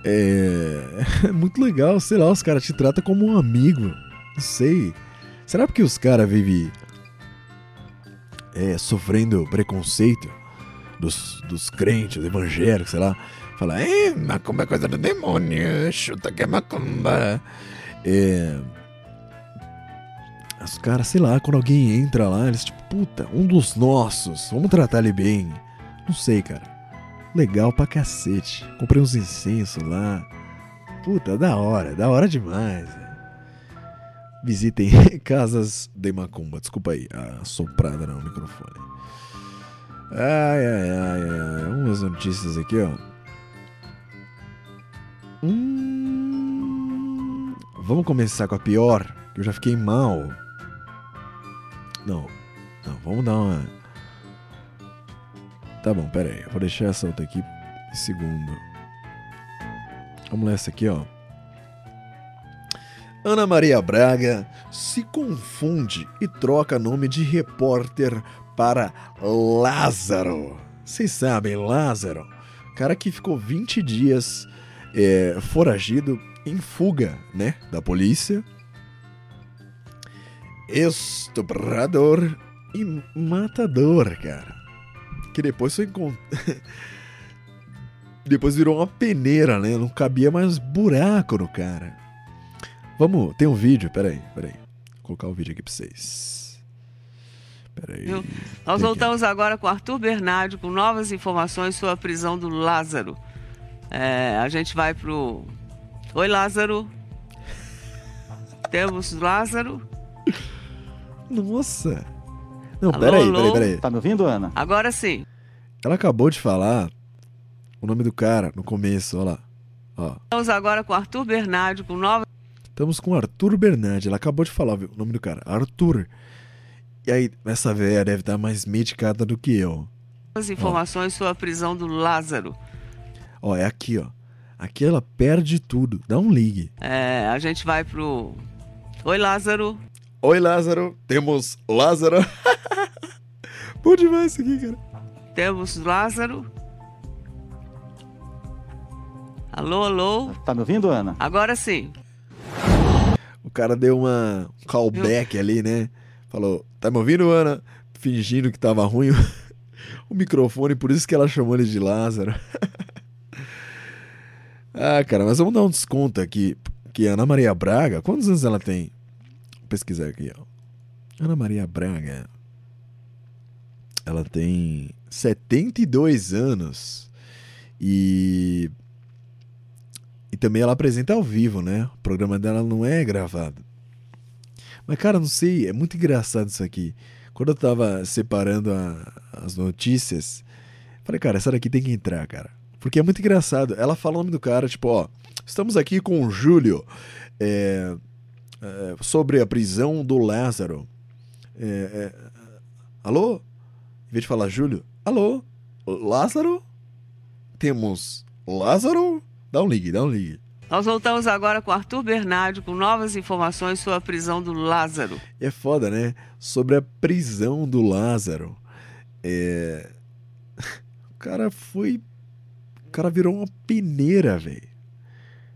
É... é muito legal, sei lá, os caras te tratam como um amigo. Não sei. Será porque os caras vivem é, sofrendo preconceito dos, dos crentes, evangélicos, sei lá? Fala, é, macumba é coisa do demônio, chuta que é macumba. É. Os caras, sei lá, quando alguém entra lá, eles tipo, puta, um dos nossos, vamos tratar ele bem. Não sei, cara. Legal pra cacete. Comprei uns incensos lá. Puta, da hora, da hora demais. Visitem casas de macumba. Desculpa aí, a soprada no microfone. Ai, ai, ai, ai. Umas notícias aqui, ó. Hum, vamos começar com a pior, que eu já fiquei mal. Não, não, vamos dar uma. Tá bom, pera aí. Eu vou deixar essa outra aqui em segundo. Vamos essa aqui, ó. Ana Maria Braga se confunde e troca nome de repórter para Lázaro. Vocês sabem, Lázaro, cara que ficou 20 dias é, foragido em fuga, né, da polícia. Estuprador e matador, cara. Que depois foi encont- depois virou uma peneira, né? Não cabia mais buraco no cara. Vamos, tem um vídeo, peraí, peraí. Vou colocar o vídeo aqui pra vocês. Peraí. Nós voltamos agora com Arthur Bernardi com novas informações sobre a prisão do Lázaro. É, a gente vai pro. Oi, Lázaro. Temos Lázaro. Nossa. Não, Alô, peraí, alô? peraí, peraí. Tá me ouvindo, Ana? Agora sim. Ela acabou de falar o nome do cara no começo, olha lá. Ó. Estamos agora com Arthur Bernardi com novas Estamos com Arthur Bernardi. Ela acabou de falar viu, o nome do cara. Arthur. E aí, essa velha deve estar mais medicada do que eu. informações sobre a prisão do Lázaro. Ó, é aqui, ó. Aqui ela perde tudo. Dá um ligue. É, a gente vai pro. Oi, Lázaro. Oi, Lázaro. Temos Lázaro. Bom demais isso aqui, cara. Temos Lázaro. Alô, alô. Tá me ouvindo, Ana? Agora sim. O cara deu uma um callback ali, né? Falou, tá me ouvindo, Ana? Fingindo que tava ruim o microfone, por isso que ela chamou ele de Lázaro. ah, cara, mas vamos dar um desconto aqui. Que Ana Maria Braga, quantos anos ela tem? Vou pesquisar aqui, ó. Ana Maria Braga. Ela tem 72 anos. E. E também ela apresenta ao vivo, né? O programa dela não é gravado. Mas, cara, não sei, é muito engraçado isso aqui. Quando eu tava separando a- as notícias, falei, cara, essa daqui tem que entrar, cara. Porque é muito engraçado. Ela fala o nome do cara, tipo, ó, estamos aqui com o Júlio é, é, sobre a prisão do Lázaro. É, é, alô? Em vez de falar Júlio, alô? Lázaro? Temos Lázaro? Dá um ligue, dá um ligue. Nós voltamos agora com Arthur Bernardi com novas informações sobre a prisão do Lázaro. É foda, né? Sobre a prisão do Lázaro. É... O cara foi. O cara virou uma peneira, velho.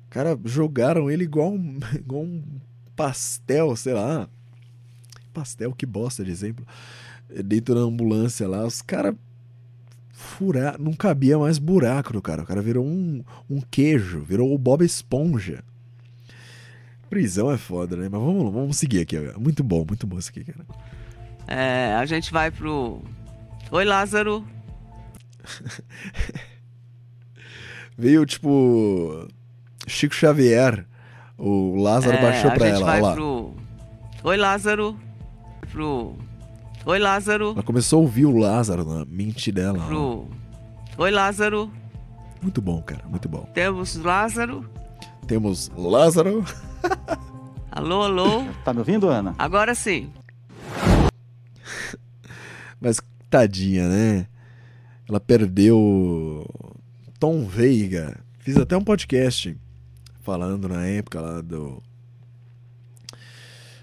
Cara jogaram ele igual um, igual um pastel, sei lá. Pastel, que bosta de exemplo. Dentro da ambulância lá, os caras furar, não cabia mais buraco no cara. O cara virou um, um queijo, virou o Bob Esponja. Prisão é foda, né? Mas vamos, vamos seguir aqui. ó. Muito bom, muito bom isso aqui, cara. É, a gente vai pro. Oi, Lázaro. Veio tipo. Chico Xavier. O Lázaro É, baixou pra ela. vai Olha lá. pro. Oi, Lázaro. Pro. Oi, Lázaro. Ela começou a ouvir o Lázaro na mente dela. ó. Pro. Oi, Lázaro. Muito bom, cara. Muito bom. Temos Lázaro. Temos Lázaro. Alô, alô. Tá me ouvindo, Ana? Agora sim. Mas tadinha, né? Ela perdeu Tom Veiga. Fiz até um podcast falando na época lá do.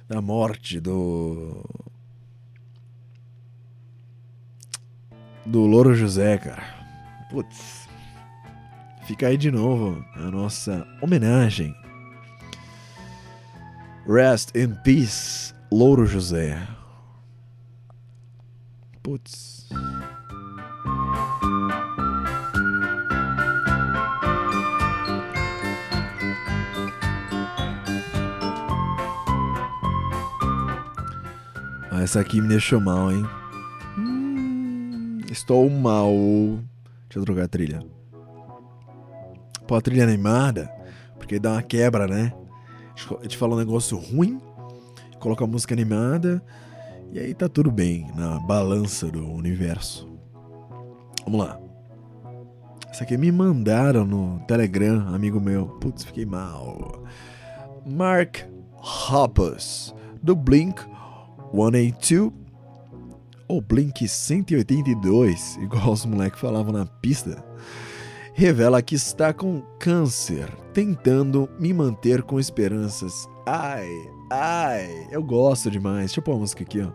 Da morte do. Do Louro José, cara. Putz. Fica aí de novo a nossa homenagem. Rest in peace, Louro José. Putz. Essa aqui me deixou mal, hein? Hum, estou mal. Deixa eu trocar a trilha. Pô, a trilha animada, porque dá uma quebra, né? A gente fala um negócio ruim, coloca a música animada, e aí tá tudo bem na balança do universo. Vamos lá. Essa aqui me mandaram no Telegram, amigo meu. Putz, fiquei mal. Mark Hoppus, do Blink 182. Ou Blink 182, igual os moleques falavam na pista. Revela que está com câncer, tentando me manter com esperanças. Ai, ai, eu gosto demais. Deixa eu pôr a música aqui, ó.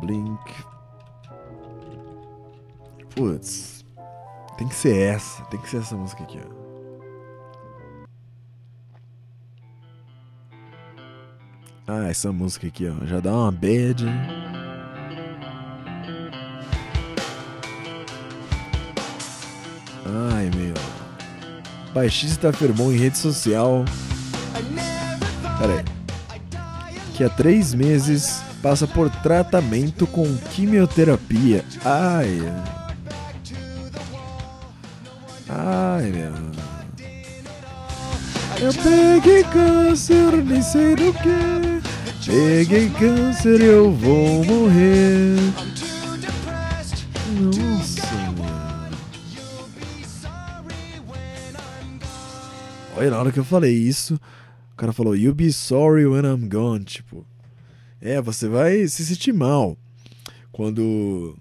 Blink. Putz. Tem que ser essa. Tem que ser essa música aqui, ó. Ah, essa música aqui, ó. Já dá uma bad. Ai, meu. Baixista afirmou em rede social. Pera aí. Que há três meses passa por tratamento com quimioterapia. Ai. Ai, meu. Eu peguei câncer, nem sei do que. Peguei câncer, eu vou morrer. Nossa, mano. Olha, na hora que eu falei isso, o cara falou, You'll be sorry when I'm gone. Tipo, é, você vai se sentir mal quando,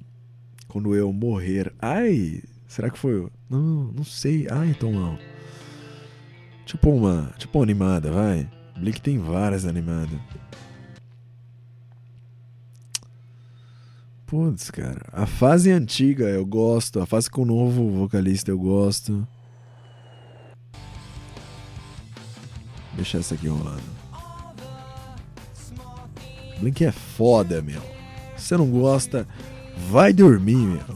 quando eu morrer. Ai, será que foi? Não, não sei. Ai, tô mal. Tipo uma, tipo uma animada, vai. Blink tem várias animadas. Putz, cara. A fase antiga eu gosto. A fase com o novo vocalista eu gosto. Deixa essa aqui rolando. Blink é foda, meu. Se você não gosta, vai dormir, meu.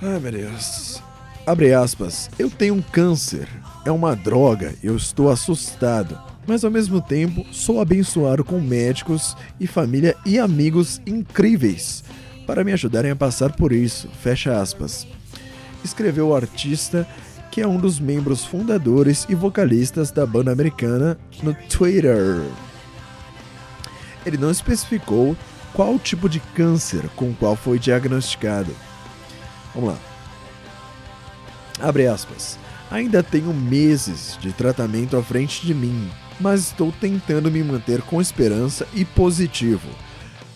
Ai, meu Deus. Abre aspas. Eu tenho um câncer. É uma droga. Eu estou assustado. Mas ao mesmo tempo sou abençoado com médicos e família e amigos incríveis para me ajudarem a passar por isso. Fecha aspas. Escreveu o artista que é um dos membros fundadores e vocalistas da banda americana no Twitter. Ele não especificou qual tipo de câncer com o qual foi diagnosticado. Vamos lá. Abre aspas. Ainda tenho meses de tratamento à frente de mim, mas estou tentando me manter com esperança e positivo.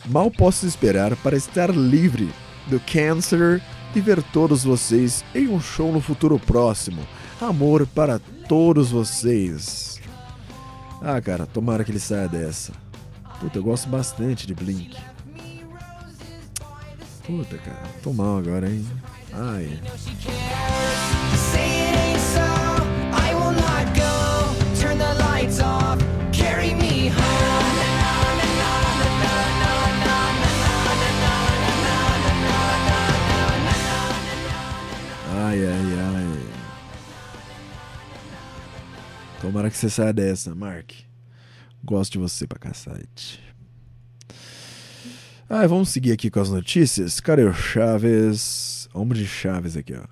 Mal posso esperar para estar livre do câncer e ver todos vocês em um show no futuro próximo. Amor para todos vocês. Ah, cara, tomara que ele saia dessa. Puta, eu gosto bastante de Blink. Puta, cara, tô mal agora, hein? Ai. Say it ain't so. I will not go. Turn the lights off. Tomara que você saia dessa, Mark. Gosto de você pra cacete. Ah, vamos seguir aqui com as notícias. Cadê o Chaves? Vamos de Chaves aqui, ó.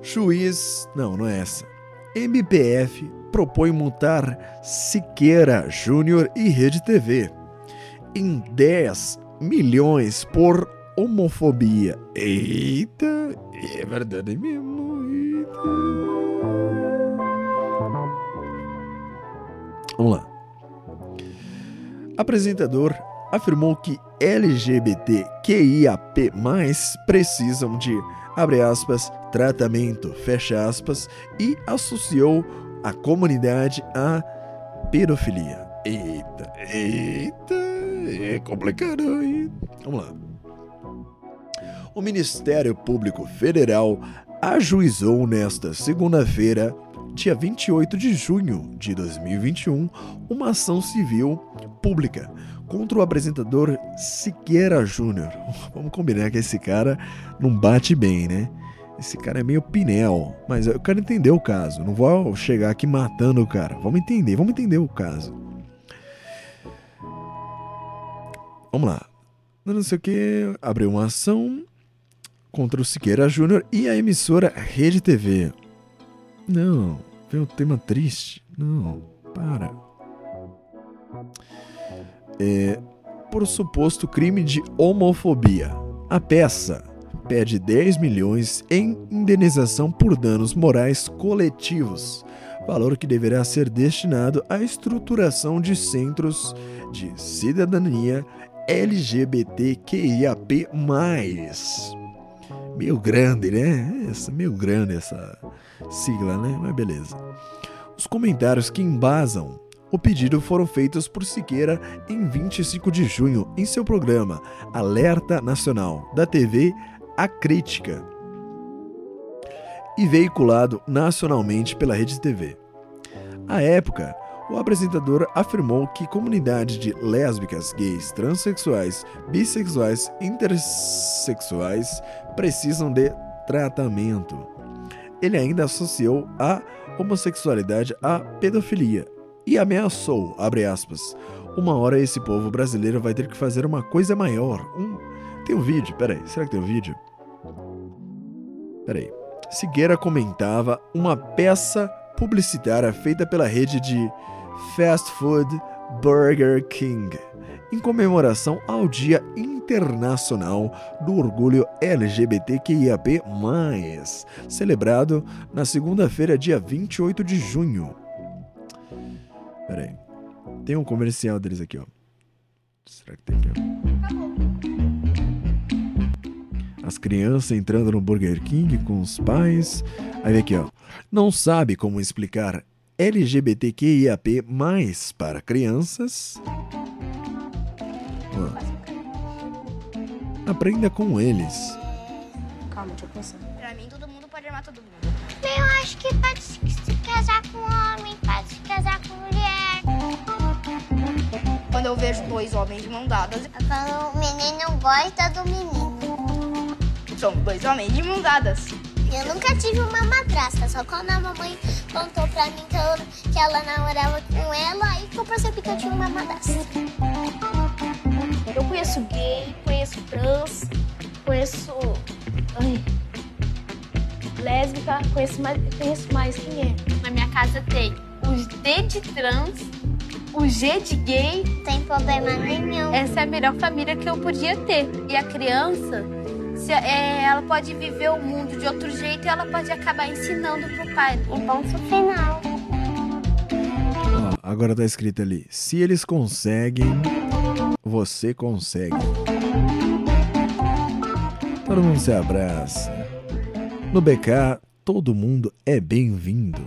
Juiz. Não, não é essa. MPF propõe multar Siqueira Júnior e Rede TV em 10 milhões por homofobia. Eita, é verdade mesmo. Eita. Vamos lá. Apresentador afirmou que LGBTQIAP+, precisam de, abre aspas, tratamento, fecha aspas, e associou a comunidade à pedofilia. Eita, eita, é complicado, hein? Vamos lá. O Ministério Público Federal ajuizou nesta segunda-feira, dia 28 de junho de 2021, uma ação civil pública contra o apresentador Siqueira Júnior. Vamos combinar que esse cara não bate bem, né? Esse cara é meio pinel, mas eu quero entender o caso. Não vou chegar aqui matando o cara. Vamos entender, vamos entender o caso. Vamos lá. Não sei o que. Abriu uma ação contra o Siqueira Júnior e a emissora Rede TV. Não, vem um tema triste. Não, para. É, por suposto crime de homofobia. A peça pede 10 milhões em indenização por danos morais coletivos, valor que deverá ser destinado à estruturação de centros de cidadania LGBTQIAP+. Meio grande, né? Essa, meio grande essa sigla, né? Mas beleza. Os comentários que embasam o pedido foram feitos por Siqueira em 25 de junho em seu programa Alerta Nacional da TV A Crítica e veiculado nacionalmente pela Rede TV. À época, o apresentador afirmou que comunidades de lésbicas, gays, transexuais, bissexuais, intersexuais precisam de tratamento. Ele ainda associou a homossexualidade à pedofilia e ameaçou, abre aspas, uma hora esse povo brasileiro vai ter que fazer uma coisa maior. Um... Tem um vídeo, peraí, será que tem um vídeo? Peraí. Sigueira comentava uma peça publicitária feita pela rede de fast food Burger King, em comemoração ao Dia Internacional do Orgulho LGBTQIAP+, celebrado na segunda-feira, dia 28 de junho. Pera aí. Tem um comercial deles aqui, ó. Será que tem aqui? As crianças entrando no Burger King com os pais. Aí vem aqui, ó. Não sabe como explicar LGBTQIAP+, para crianças? Ó. Aprenda com eles. Calma, deixa eu pensar. Pra mim, todo mundo pode amar todo mundo. Eu acho que pode se, casar com homem, pode se casar com mulher. Quando eu vejo dois homens de mão dadas, Quando o menino gosta do menino. são dois homens de mão dadas. Eu nunca tive uma madrasta, só quando a mamãe contou pra mim que, eu- que ela namorava com ela, aí que eu percebi que eu tinha uma madrasta. Eu conheço gay, conheço trans, conheço. Ai, lésbica, conheço mais, conheço mais quem é. Na minha casa tem Os D de trans, o G de gay. tem problema nenhum. Essa é a melhor família que eu podia ter. E a criança, se, é, ela pode viver o mundo de outro jeito e ela pode acabar ensinando pro pai. E ponto final. Ó, agora tá escrito ali: se eles conseguem, você consegue. Todo mundo se abraça. No BK, todo mundo é bem-vindo.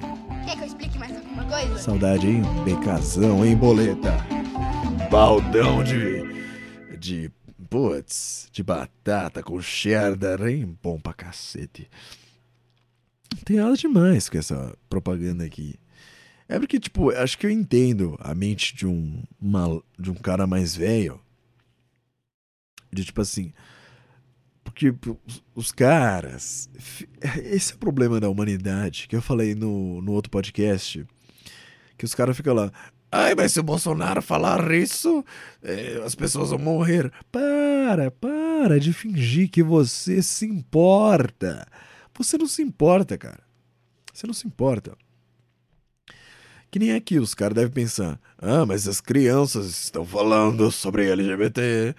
Quer que eu explique mais alguma coisa? Saudade, hein? BKzão, hein, boleta? Baldão de. de. putz, de batata com cheddar, hein? Bom pra cacete. Tem nada demais com essa propaganda aqui. É porque, tipo, acho que eu entendo a mente de um, mal, de um cara mais velho. De tipo assim. Porque os- caras. Esse é o problema da humanidade, que eu falei no, no outro podcast. Que os caras ficam lá. Ai, mas se o Bolsonaro falar isso, eh, as pessoas vão morrer. Para, para de fingir que você se importa. Você não se importa, cara. Você não se importa. Que nem aqui, os caras devem pensar: ah, mas as crianças estão falando sobre LGBT.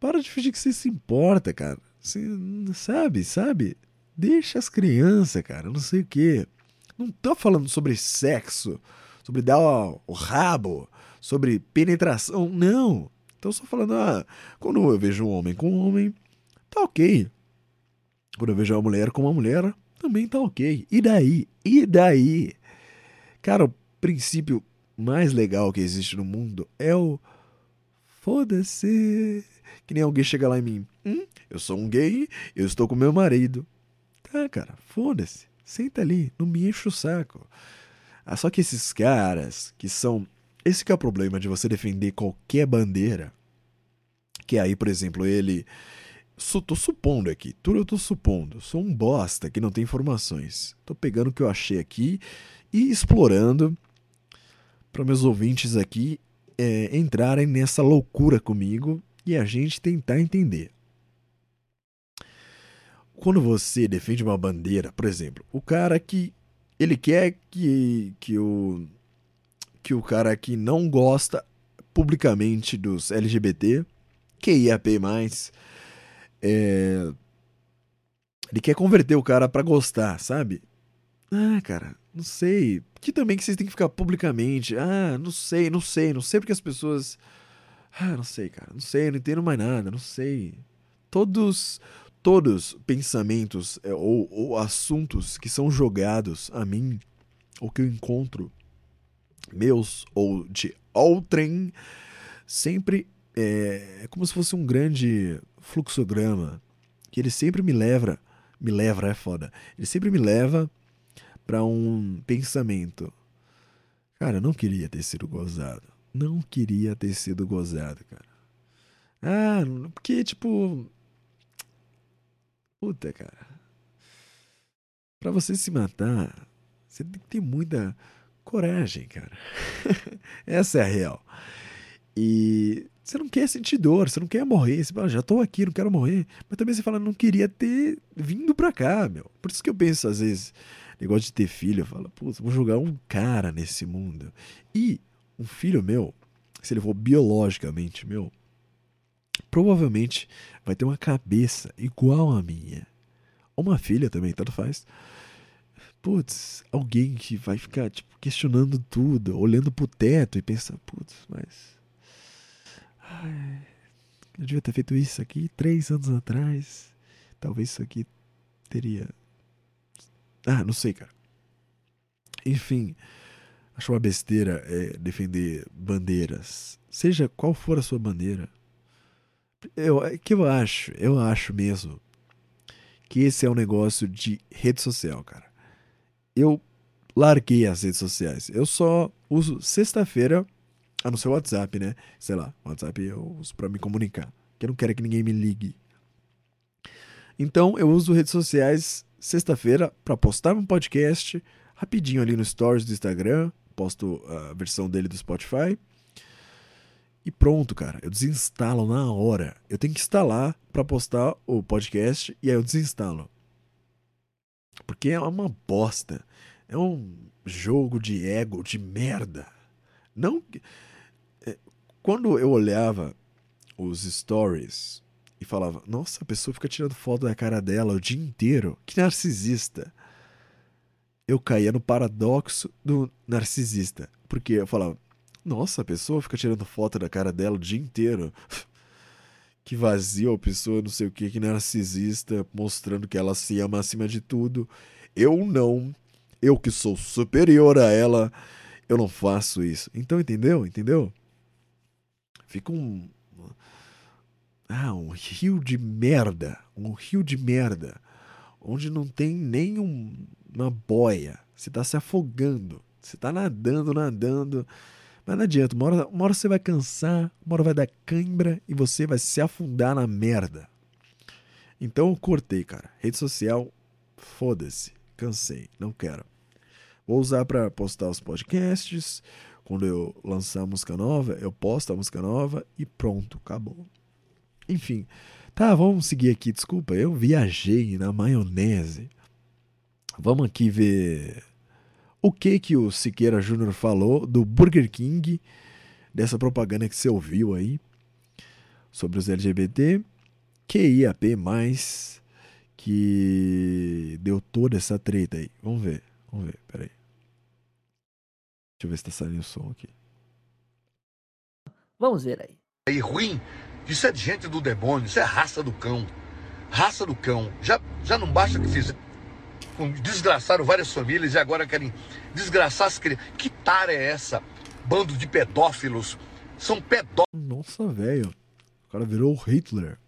Para de fingir que você se importa, cara. Você, sabe, sabe? Deixa as crianças, cara. Não sei o quê. Não tô falando sobre sexo, sobre dar o, rabo, sobre penetração. Não. Tô só falando, ah, quando eu vejo um homem com um homem, tá ok. Quando eu vejo uma mulher com uma mulher, também tá ok. E daí? E daí? Cara, o princípio mais legal que existe no mundo é o foda-se. Que nem alguém chega lá em mim. Hum, eu sou um gay, eu estou com meu marido. Tá, cara, foda-se. Senta ali, não me enche o saco. Ah, só que esses caras que são. Esse que é o problema de você defender qualquer bandeira. Que aí, por exemplo, ele. Su, tô supondo aqui, tudo eu tô supondo. Sou um bosta que não tem informações. Tô pegando o que eu achei aqui e explorando para meus ouvintes aqui é, entrarem nessa loucura comigo e a gente tentar entender. Quando você defende uma bandeira, por exemplo, o cara que ele quer que, que o que o cara que não gosta publicamente dos LGBT, QIAP+, é, ele quer converter o cara pra gostar, sabe? Ah, cara, não sei. Que também que vocês têm que ficar publicamente. Ah, não sei, não sei, não sei porque as pessoas. Ah, não sei, cara, não sei, não entendo mais nada, não sei. Todos, todos pensamentos é, ou, ou assuntos que são jogados a mim, ou que eu encontro, meus ou de outrem, sempre é, é como se fosse um grande fluxograma, que ele sempre me leva, me leva, é foda, ele sempre me leva para um pensamento. Cara, eu não queria ter sido gozado. Não queria ter sido gozado, cara. Ah, porque, tipo. Puta, cara. Pra você se matar, você tem que ter muita coragem, cara. Essa é a real. E você não quer sentir dor, você não quer morrer. Você fala, já tô aqui, não quero morrer. Mas também você fala, não queria ter vindo pra cá, meu. Por isso que eu penso, às vezes, negócio de ter filho, eu falo, putz, vou jogar um cara nesse mundo. E um filho meu, se ele for biologicamente meu, provavelmente vai ter uma cabeça igual a minha. Ou uma filha também, tanto faz. Putz, alguém que vai ficar, tipo, questionando tudo, olhando pro teto e pensar, putz, mas. Ai, eu devia ter feito isso aqui três anos atrás. Talvez isso aqui teria. Ah, não sei, cara. Enfim, acho uma besteira é, defender bandeiras. Seja qual for a sua bandeira. Eu, é que eu acho, eu acho mesmo que esse é um negócio de rede social, cara. Eu larguei as redes sociais. Eu só uso sexta-feira, a não ser o WhatsApp, né? Sei lá, o WhatsApp eu uso pra me comunicar. Que eu não quero que ninguém me ligue. Então eu uso redes sociais sexta-feira para postar um podcast rapidinho ali no Stories do Instagram. Posto a versão dele do Spotify. E pronto, cara. Eu desinstalo na hora. Eu tenho que instalar para postar o podcast e aí eu desinstalo. Porque é uma bosta. É um jogo de ego de merda. Não. é, Quando eu olhava os stories e falava, nossa, a pessoa fica tirando foto da cara dela o dia inteiro. Que narcisista. Eu caía no paradoxo do narcisista. Porque eu falava, nossa, a pessoa fica tirando foto da cara dela o dia inteiro. que vazio, a pessoa não sei o que, que narcisista, mostrando que ela se ama acima de tudo. Eu não. Eu que sou superior a ela, eu não faço isso. Então, entendeu? Entendeu? Fica um. Ah, um rio de merda. Um rio de merda. Onde não tem nem um- uma boia. Você tá se afogando. Você tá nadando, nadando. Mas não adianta. Uma hora, uma hora você vai cansar, uma hora vai dar cãibra e você vai se afundar na merda. Então eu cortei, cara. Rede social, foda-se. Cansei. Não quero. Vou usar pra postar os podcasts. Quando eu lançar a música nova, eu posto a música nova e pronto, acabou. Enfim, tá, vamos seguir aqui. Desculpa, eu viajei na maionese. Vamos aqui ver o que que o Siqueira Júnior falou do Burger King, dessa propaganda que você ouviu aí sobre os LGBT, QIAP+, que deu toda essa treta aí. Vamos ver, vamos ver, peraí. Deixa eu ver se tá saindo o som aqui. Vamos ver aí. aí ruim, isso é gente do demônio, isso é raça do cão. Raça do cão. Já, já não basta que fizeram. Desgraçaram várias famílias e agora querem desgraçar as crianças. Que tara é essa? Bando de pedófilos. São Nossa, velho. O cara virou o Hitler.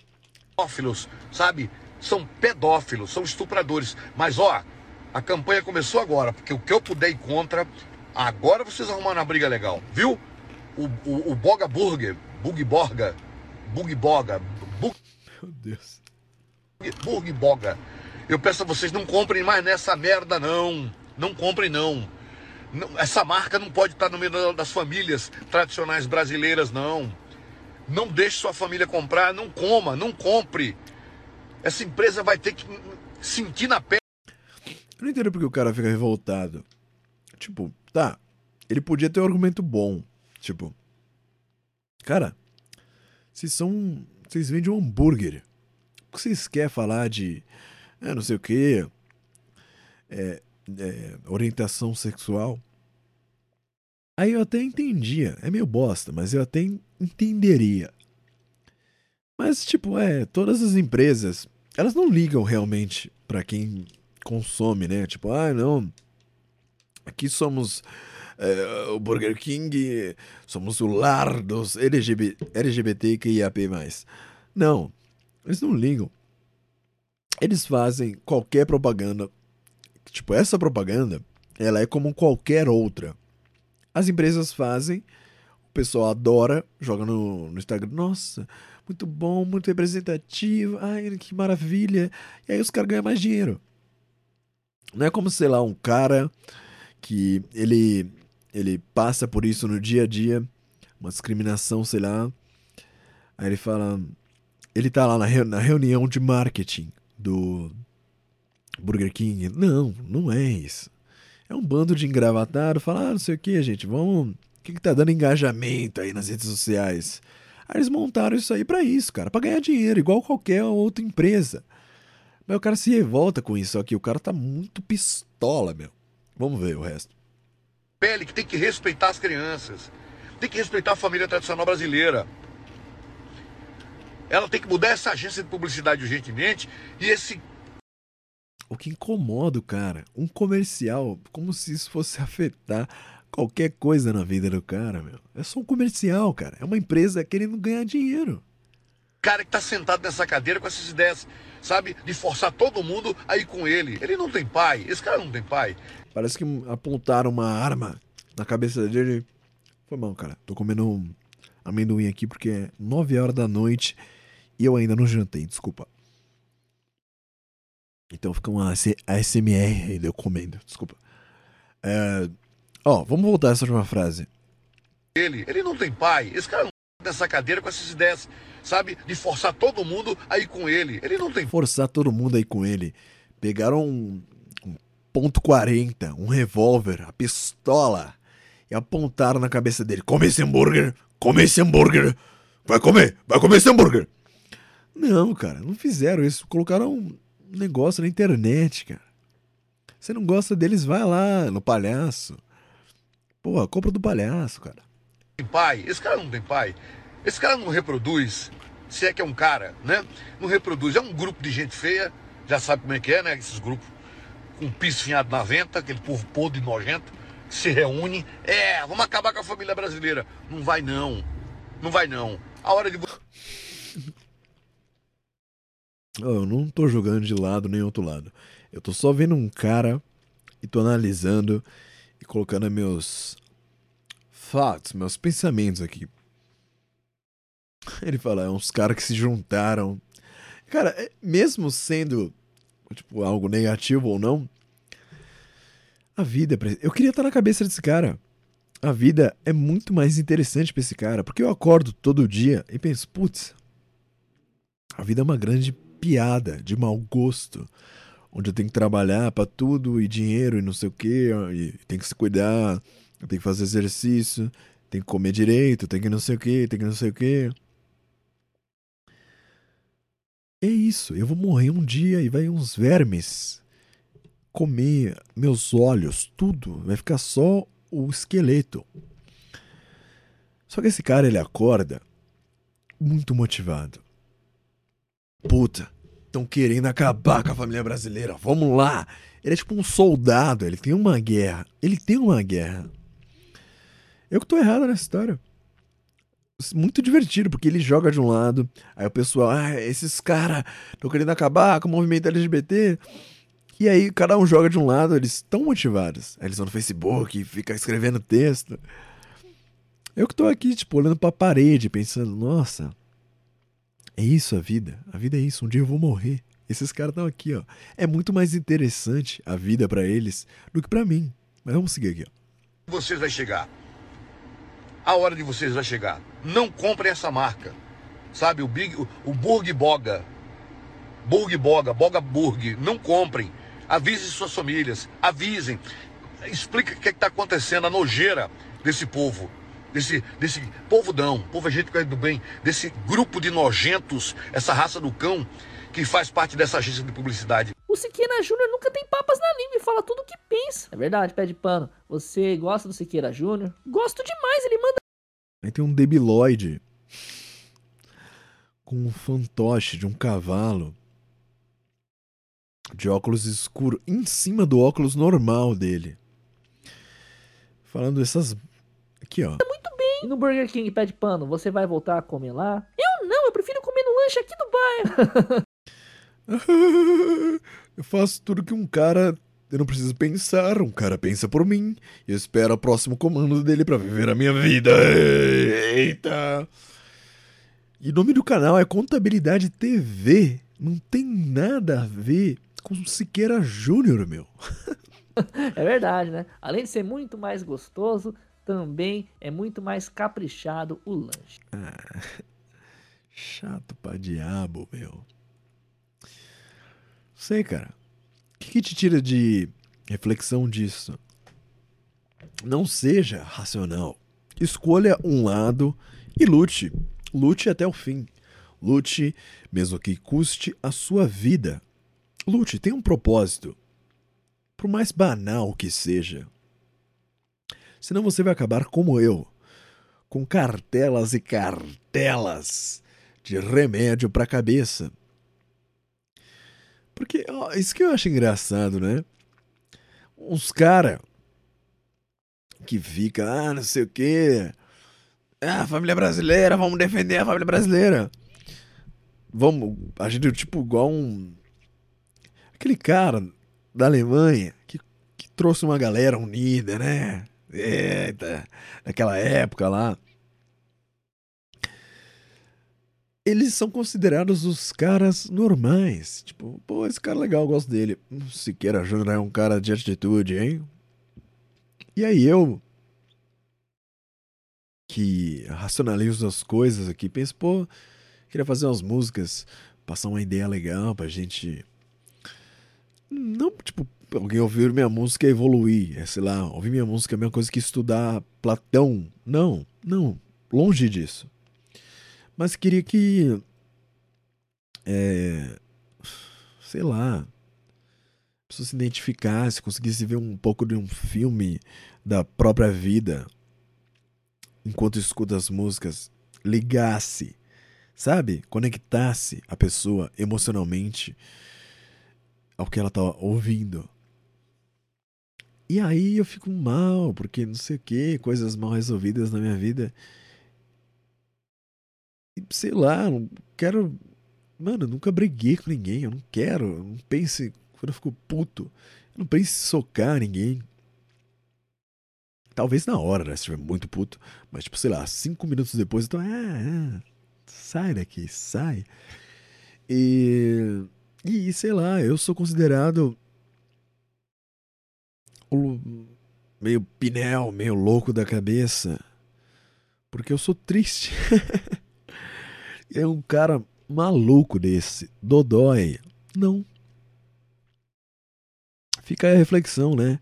pedófilos, sabe? São pedófilos, são estupradores. Mas ó, a campanha começou agora, porque o que eu puder ir contra, agora vocês arrumaram uma briga legal, viu? O, o, o Boga Burger, Bug Borga, Bug Boga, Bug Meu Deus. Burg Boga. Eu peço a vocês, não comprem mais nessa merda, não. Não comprem, não. Não- Essa marca não pode estar no meio da- das famílias tradicionais brasileiras, não. Não deixe sua família comprar, não coma, não compre. Essa empresa vai ter que sentir na pele. Eu não entendo porque o cara fica revoltado. Tipo, tá. Ele podia ter um argumento bom. Tipo, cara, vocês são. Vocês vendem um hambúrguer. Por que vocês querem falar de. É, não sei o que. É, é, orientação sexual. Aí eu até entendia. É meio bosta, mas eu até en- entenderia. Mas, tipo, é, todas as empresas, elas não ligam realmente pra quem consome, né? Tipo, ah, não. Aqui somos é, o Burger King, somos o lar dos LGB, LGBTQIAP+. Não, eles não ligam. Eles fazem qualquer propaganda. Tipo, essa propaganda, ela é como qualquer outra. As empresas fazem, o pessoal adora, joga no, no Instagram, nossa, muito bom, muito representativo, ai, que maravilha. E aí os caras ganham mais dinheiro. Não é como, sei lá, um cara que ele, ele passa por isso no dia a dia, uma discriminação, sei lá. Aí ele fala. Ele tá lá na, na reunião de marketing do Burger King. Não, não é isso. É um bando de engravatado, fala, ah, não sei o que, gente, vamos. O que, que tá dando engajamento aí nas redes sociais? Aí eles montaram isso aí pra isso, cara, pra ganhar dinheiro, igual qualquer outra empresa. Mas o cara se revolta com isso aqui, o cara tá muito pistola, meu. Vamos ver o resto. Pele que tem que respeitar as crianças. Tem que respeitar a família tradicional brasileira. Ela tem que mudar essa agência de publicidade urgentemente e esse O que incomoda o cara, um comercial, como se isso fosse afetar qualquer coisa na vida do cara, meu. É só um comercial, cara. É uma empresa querendo ganhar dinheiro. cara que tá sentado nessa cadeira com essas ideias, sabe, de forçar todo mundo a ir com ele. Ele não tem pai, esse cara não tem pai. Parece que apontaram uma arma na cabeça dele. Foi mal, cara. Tô comendo um amendoim aqui porque é 9 horas da noite e eu ainda não jantei, desculpa. Então fica uma ASMR ainda, eu comendo, desculpa. É, Ó, vamos voltar a essa última frase. Ele, ele não tem pai. Esse cara não nessa cadeira com essas ideias, sabe? De forçar todo mundo aí com ele. Ele não tem Forçar todo mundo aí com ele. Pegaram um, .40, um revólver, a pistola e apontaram na cabeça dele. Come esse hambúrguer, come esse hambúrguer. Vai comer, vai comer esse hambúrguer. Não, cara, não fizeram isso. Colocaram um negócio na internet, cara. Você não gosta deles, vai lá no palhaço. Porra, compra do palhaço, cara. tem pai. Esse cara não tem pai. Esse cara não reproduz. Se é que é um cara, né? Não reproduz. É um grupo de gente feia. Já sabe como é que é, né? Esses grupos com piso finhado na venta, aquele povo podre e nojento, que se reúne. É, vamos acabar com a família brasileira. Não vai não. Não vai não. A hora de. Eu não tô jogando de lado nem outro lado. Eu tô só vendo um cara e tô analisando e colocando meus thoughts, meus pensamentos aqui. Ele fala, é uns caras que se juntaram. Cara, é- mesmo sendo tipo algo negativo ou não, a vida, é eu queria estar na cabeça desse cara. A vida é muito mais interessante pra esse cara, porque eu acordo todo dia e penso, putz, a vida é uma grande piada de mau gosto, onde eu tenho que trabalhar pra tudo e dinheiro e não sei o que, e tem que se cuidar, tenho que fazer exercício, tem que comer direito, tem que não sei o que, tem que não sei o que. É isso, eu vou morrer um dia e vai uns vermes comer meus olhos, tudo, vai ficar só o esqueleto. Só que esse cara ele acorda muito motivado. Puta, estão querendo acabar com a família brasileira. Vamos lá. Ele é tipo um soldado, ele tem uma guerra. Ele tem uma guerra. Eu que tô errado nessa história. Muito divertido, porque ele joga de um lado, aí o pessoal, ah, esses caras estão querendo acabar com o movimento LGBT. E aí cada um joga de um lado, eles estão motivados. Aí eles vão no Facebook, fica escrevendo texto. Eu que tô aqui, tipo, olhando pra parede, pensando, nossa, é isso a vida. A vida é isso. Um dia eu vou morrer. Esses caras estão aqui, ó. É muito mais interessante a vida pra eles do que pra mim. Mas vamos seguir aqui, ó. vocês vai chegar. A hora de vocês vai chegar. Não comprem essa marca. Sabe, o Big, o, Burg Boga. Burg Boga, Boga Burg. Não comprem. Avisem suas famílias. Avisem. Explica o que está acontecendo, a nojeira desse povo. Desse, desse povo não, povo é gente que é do bem, desse grupo de nojentos, essa raça do cão que faz parte dessa agência de publicidade. O Siqueira Júnior nunca tem papas na língua e fala tudo o que pensa. É verdade, pé de pano. Você gosta do Siqueira Júnior? Gosto demais, ele manda Aí tem um debiloide com um fantoche de um cavalo de óculos escuro em cima do óculos normal dele. Falando essas. Aqui, ó. muito bem. E no Burger King, pé de pano, você vai voltar a comer lá? Eu não, eu prefiro comer no lanche aqui do bairro. eu faço tudo que um cara. Eu não preciso pensar, um cara pensa por mim. E eu espero o próximo comando dele pra viver a minha vida. Eita! E o nome do canal é Contabilidade TV. Não tem nada a ver com Siqueira Júnior, meu. é verdade, né? Além de ser muito mais gostoso, também é muito mais caprichado o lanche. Ah, chato pra diabo, meu. Sei, cara. O que, que te tira de reflexão disso? Não seja racional. Escolha um lado e lute. Lute até o fim. Lute, mesmo que custe a sua vida. Lute, tem um propósito. Por mais banal que seja. Senão você vai acabar como eu, com cartelas e cartelas de remédio pra cabeça. Porque ó, isso que eu acho engraçado, né? Uns cara que fica, ah, não sei o quê. Ah, família brasileira, vamos defender a família brasileira. Vamos, a gente tipo igual um aquele cara da Alemanha que, que trouxe uma galera unida, né? Eita, naquela época lá. Eles são considerados os caras normais. Tipo, pô, esse cara é legal, eu gosto dele. Siqueira Júnior é um cara de atitude, hein? E aí eu, que racionalizo as coisas aqui, penso, pô, queria fazer umas músicas, passar uma ideia legal pra gente. Não, tipo, alguém ouvir minha música evoluir. É, sei lá, ouvir minha música é a mesma coisa que estudar Platão. Não, não, longe disso. Mas queria que. É. Sei lá. A pessoa se identificasse, conseguisse ver um pouco de um filme da própria vida enquanto escuta as músicas, ligasse, sabe? Conectasse a pessoa emocionalmente ao que ela tá ouvindo. E aí eu fico mal, porque não sei o que, coisas mal resolvidas na minha vida. Sei lá, não quero. Mano, eu nunca briguei com ninguém, eu não quero. eu Não pense. Quando eu fico puto, eu não pense socar ninguém. Talvez na hora, né? Se estiver muito puto. Mas, tipo, sei lá, cinco minutos depois eu tô. Ah, sai daqui, sai. E. E sei lá, eu sou considerado. meio pinel, meio louco da cabeça. Porque eu sou triste. é um cara maluco desse. Dodói. Não. Fica a reflexão, né?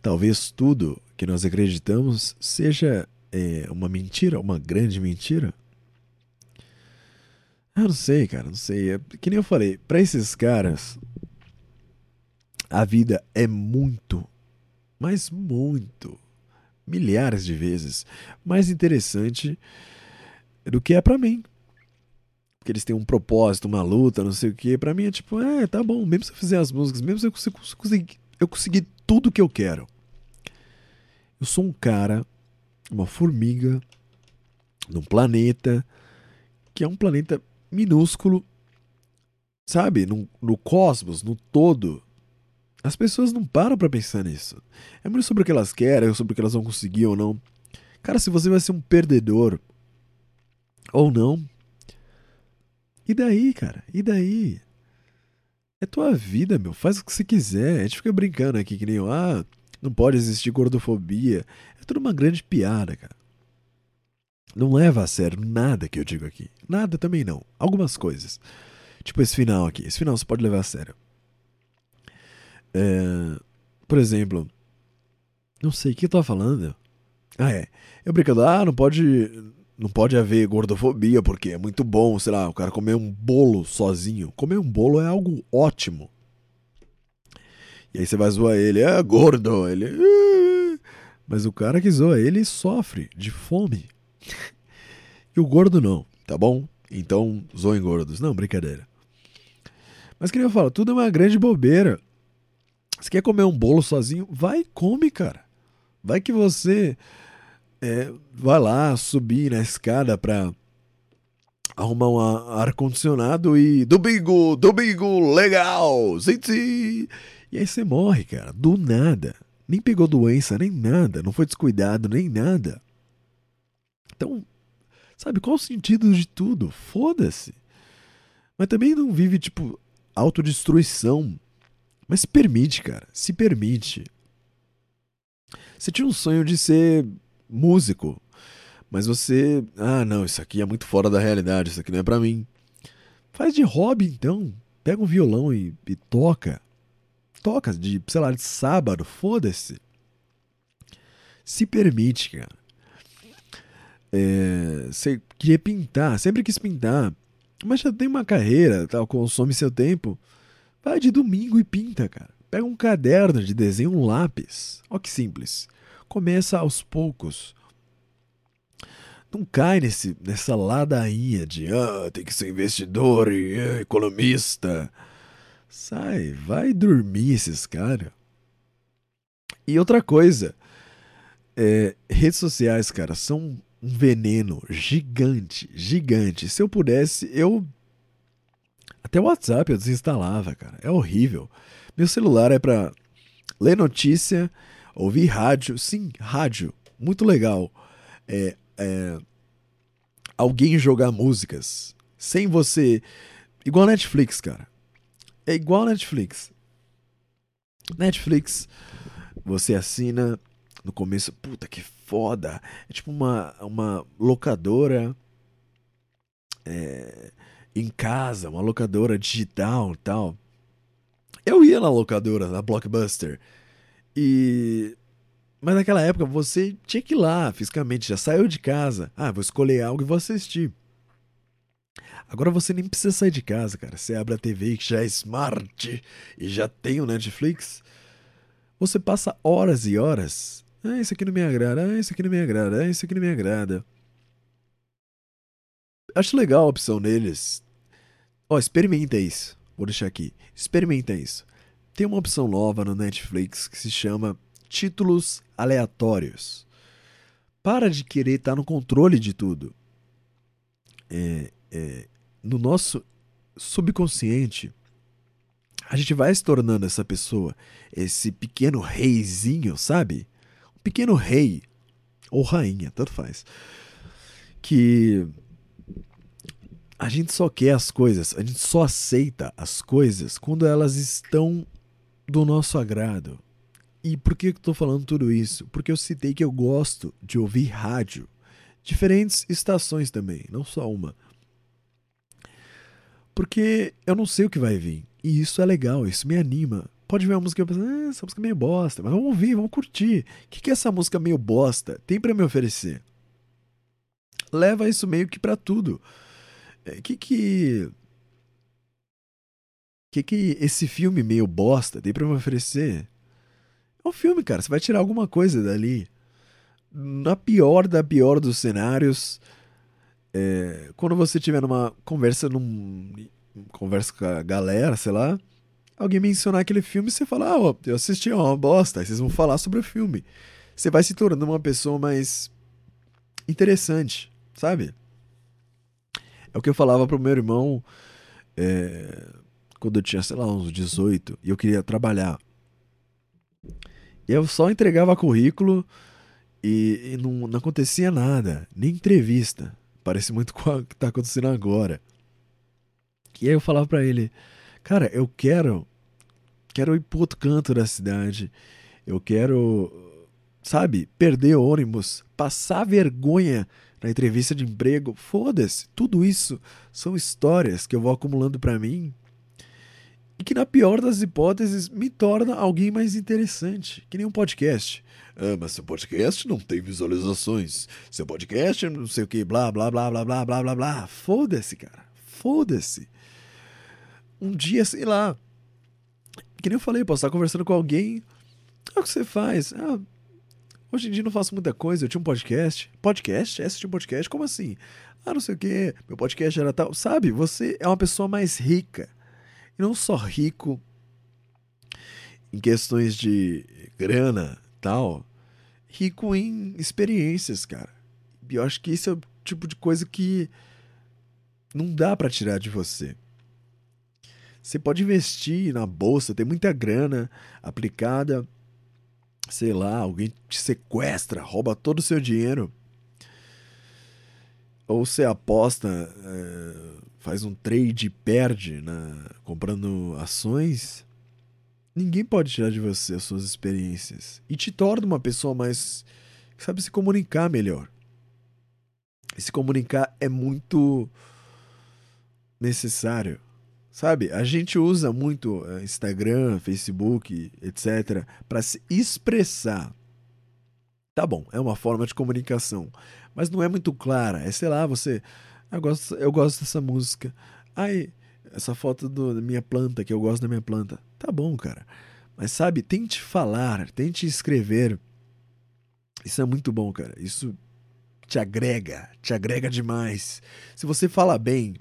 Talvez tudo que nós acreditamos seja é, uma mentira, uma grande mentira. Eu não sei, cara, não sei. É, que nem eu falei, pra esses caras, a vida é muito, mas muito, milhares de vezes mais interessante do que é pra mim. Porque eles têm um propósito, uma luta, não sei o que. Pra mim é tipo, é, tá bom, mesmo se eu fizer as músicas, mesmo se eu conseguir, eu conseguir tudo que eu quero. Eu sou um cara, uma formiga, num planeta que é um planeta minúsculo, sabe? No, no cosmos, no todo. As pessoas não param pra pensar nisso. É muito sobre o que elas querem, sobre o que elas vão conseguir ou não. Cara, se você vai ser um perdedor ou não, e daí, cara? E daí? É tua vida, meu. Faz o que você quiser. A gente fica brincando aqui que nem, ah, não pode existir gordofobia. É tudo uma grande piada, cara. Não leva a sério nada que eu digo aqui. Nada também não. Algumas coisas. Tipo esse final aqui. Esse final você pode levar a sério. É, por exemplo, não sei o que eu tava falando. Ah, é. Eu brincando, ah, não pode. Não pode haver gordofobia, porque é muito bom, sei lá, o cara comer um bolo sozinho. Comer um bolo é algo ótimo. E aí você vai zoar ele, é gordo, ele. "Ah". Mas o cara que zoa ele sofre de fome. E o gordo não, tá bom? Então zoem gordos. Não, brincadeira. Mas que nem eu falo, tudo é uma grande bobeira. Você quer comer um bolo sozinho? Vai e come, cara. Vai que você é, vai lá subir na escada pra arrumar um ar-condicionado e domingo, domingo, legal, gente. E aí você morre, cara, do nada. Nem pegou doença, nem nada, não foi descuidado, nem nada. Então, sabe, qual o sentido de tudo? Foda-se. Mas também não vive, tipo, autodestruição. Mas se permite, cara, se permite. Você tinha um sonho de ser músico, mas você, ah, não, isso aqui é muito fora da realidade, isso aqui não é pra mim. Faz de hobby então, pega um violão e, e toca. Toca de, sei lá, de sábado, foda-se. Se permite, cara. É, você queria pintar, sempre quis pintar, mas já tem uma carreira, tal, consome seu tempo. Vai de domingo e pinta, cara. Pega um caderno de desenho, um lápis. Ó que simples. Começa aos poucos. Não cai nesse, nessa ladainha de ah, tem que ser investidor e economista. Sai, vai dormir esses caras. E outra coisa, é, redes sociais, cara, são um veneno gigante, gigante. Se eu pudesse, eu até o WhatsApp eu desinstalava, cara. É horrível. Meu celular é pra ler notícia, ouvir rádio. Sim, rádio. Muito legal. É, é, alguém jogar músicas. Sem você. Igual Netflix, cara. É igual Netflix. Netflix, você assina no começo, puta que foda. É tipo uma, uma locadora é, em casa, uma locadora digital e tal. Eu ia na locadora, na Blockbuster. E. Mas naquela época você tinha que ir lá fisicamente, já saiu de casa. Ah, vou escolher algo e vou assistir. Agora você nem precisa sair de casa, cara. Você abre a TV que já é smart e já tem o Netflix. Você passa horas e horas. Ah, isso aqui não me agrada. Ah, isso aqui não me agrada. Ah, isso aqui não me agrada. Acho legal a opção deles. Ó, experimenta isso. Vou deixar aqui. Experimenta isso. Tem uma opção nova no Netflix que se chama títulos aleatórios. Para de querer estar no controle de tudo. É, é, no nosso subconsciente, a gente vai se tornando essa pessoa, esse pequeno reizinho, sabe? Um pequeno rei, ou rainha, tanto faz. Que a gente só quer as coisas, a gente só aceita as coisas quando elas estão do nosso agrado. E por que eu estou falando tudo isso? Porque eu citei que eu gosto de ouvir rádio. Diferentes estações também, não só uma. Porque eu não sei o que vai vir. E isso é legal, isso me anima. Pode ver uma música e pensar, ah, essa música é meio bosta, mas vamos ouvir, vamos curtir. O que, que essa música meio bosta tem para me oferecer? Leva isso meio que para tudo. O é, que que. Que que esse filme meio bosta tem pra me oferecer? É um filme, cara. Você vai tirar alguma coisa dali. Na pior da pior dos cenários, é, quando você tiver numa conversa num conversa com a galera, sei lá, alguém mencionar aquele filme, você fala, ah, ó, eu assisti, ó, uma bosta, aí vocês vão falar sobre o filme. Você vai se tornando uma pessoa mais interessante, sabe? É o que eu falava pro meu irmão é, quando eu tinha, sei lá, uns 18 e eu queria trabalhar. E eu só entregava currículo e, e não, não acontecia nada, nem entrevista. Parece muito com o que está acontecendo agora. E aí eu falava para ele, cara, eu quero, quero ir pro outro canto da cidade. Eu quero, sabe, perder ônibus, passar vergonha na entrevista de emprego. Foda-se, tudo isso são histórias que eu vou acumulando para mim e que na pior das hipóteses me torna alguém mais interessante, que nem um podcast. Ah, mas seu podcast não tem visualizações. Seu podcast não sei o que, blá, blá, blá, blá, blá, blá, blá, blá. Foda-se, cara. Foda-se. Um dia, sei lá. Que nem eu falei, posso estar conversando com alguém. Ah, o que você faz? Ah, hoje em dia não faço muita coisa. Eu tinha um podcast. Podcast? Esse tinha um podcast? Como assim? Ah, não sei o que. Meu podcast era tal. Sabe, você é uma pessoa mais rica. E não só rico em questões de grana, tal, rico em experiências, cara. E eu acho que esse é o tipo de coisa que não dá para tirar de você. Você pode investir na bolsa, tem muita grana aplicada, sei lá, alguém te sequestra, rouba todo o seu dinheiro. Ou você aposta, é, faz um trade e perde na, comprando ações ninguém pode tirar de você as suas experiências e te torna uma pessoa mais que sabe se comunicar melhor. E se comunicar é muito necessário. Sabe? A gente usa muito eh, Instagram, Facebook, etc, para se expressar. Tá bom, é uma forma de comunicação, mas não é muito clara. É, sei lá, você eu gosto, eu gosto dessa música. Ai, essa foto do, da minha planta, que eu gosto da minha planta. Tá bom, cara. Mas sabe, tente falar, tente escrever. Isso é muito bom, cara. Isso te agrega, te agrega demais. Se você fala bem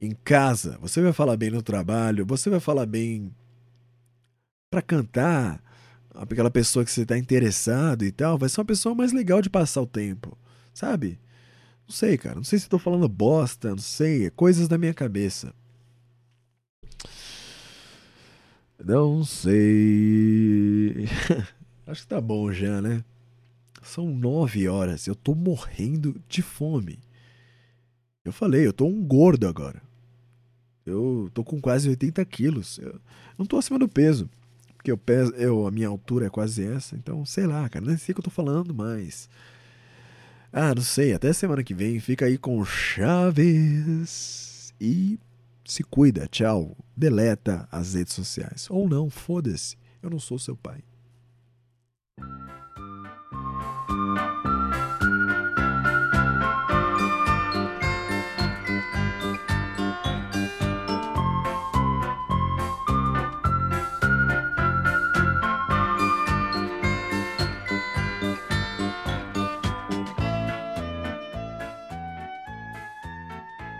em casa, você vai falar bem no trabalho, você vai falar bem para cantar, aquela pessoa que você está interessado e tal, vai ser uma pessoa mais legal de passar o tempo, sabe? Não sei, cara. Não sei se estou falando bosta, não sei. É coisas da minha cabeça. Não sei. Acho que tá bom já, né? São nove horas. Eu tô morrendo de fome. Eu falei, eu tô um gordo agora. Eu tô com quase 80 quilos. Eu não tô acima do peso. Porque eu peso, eu, a minha altura é quase essa. Então, sei lá, cara, nem sei o que eu tô falando mais. Ah, não sei. Até semana que vem. Fica aí com Chaves. E se cuida. Tchau. Deleta as redes sociais. Ou não, foda-se. Eu não sou seu pai.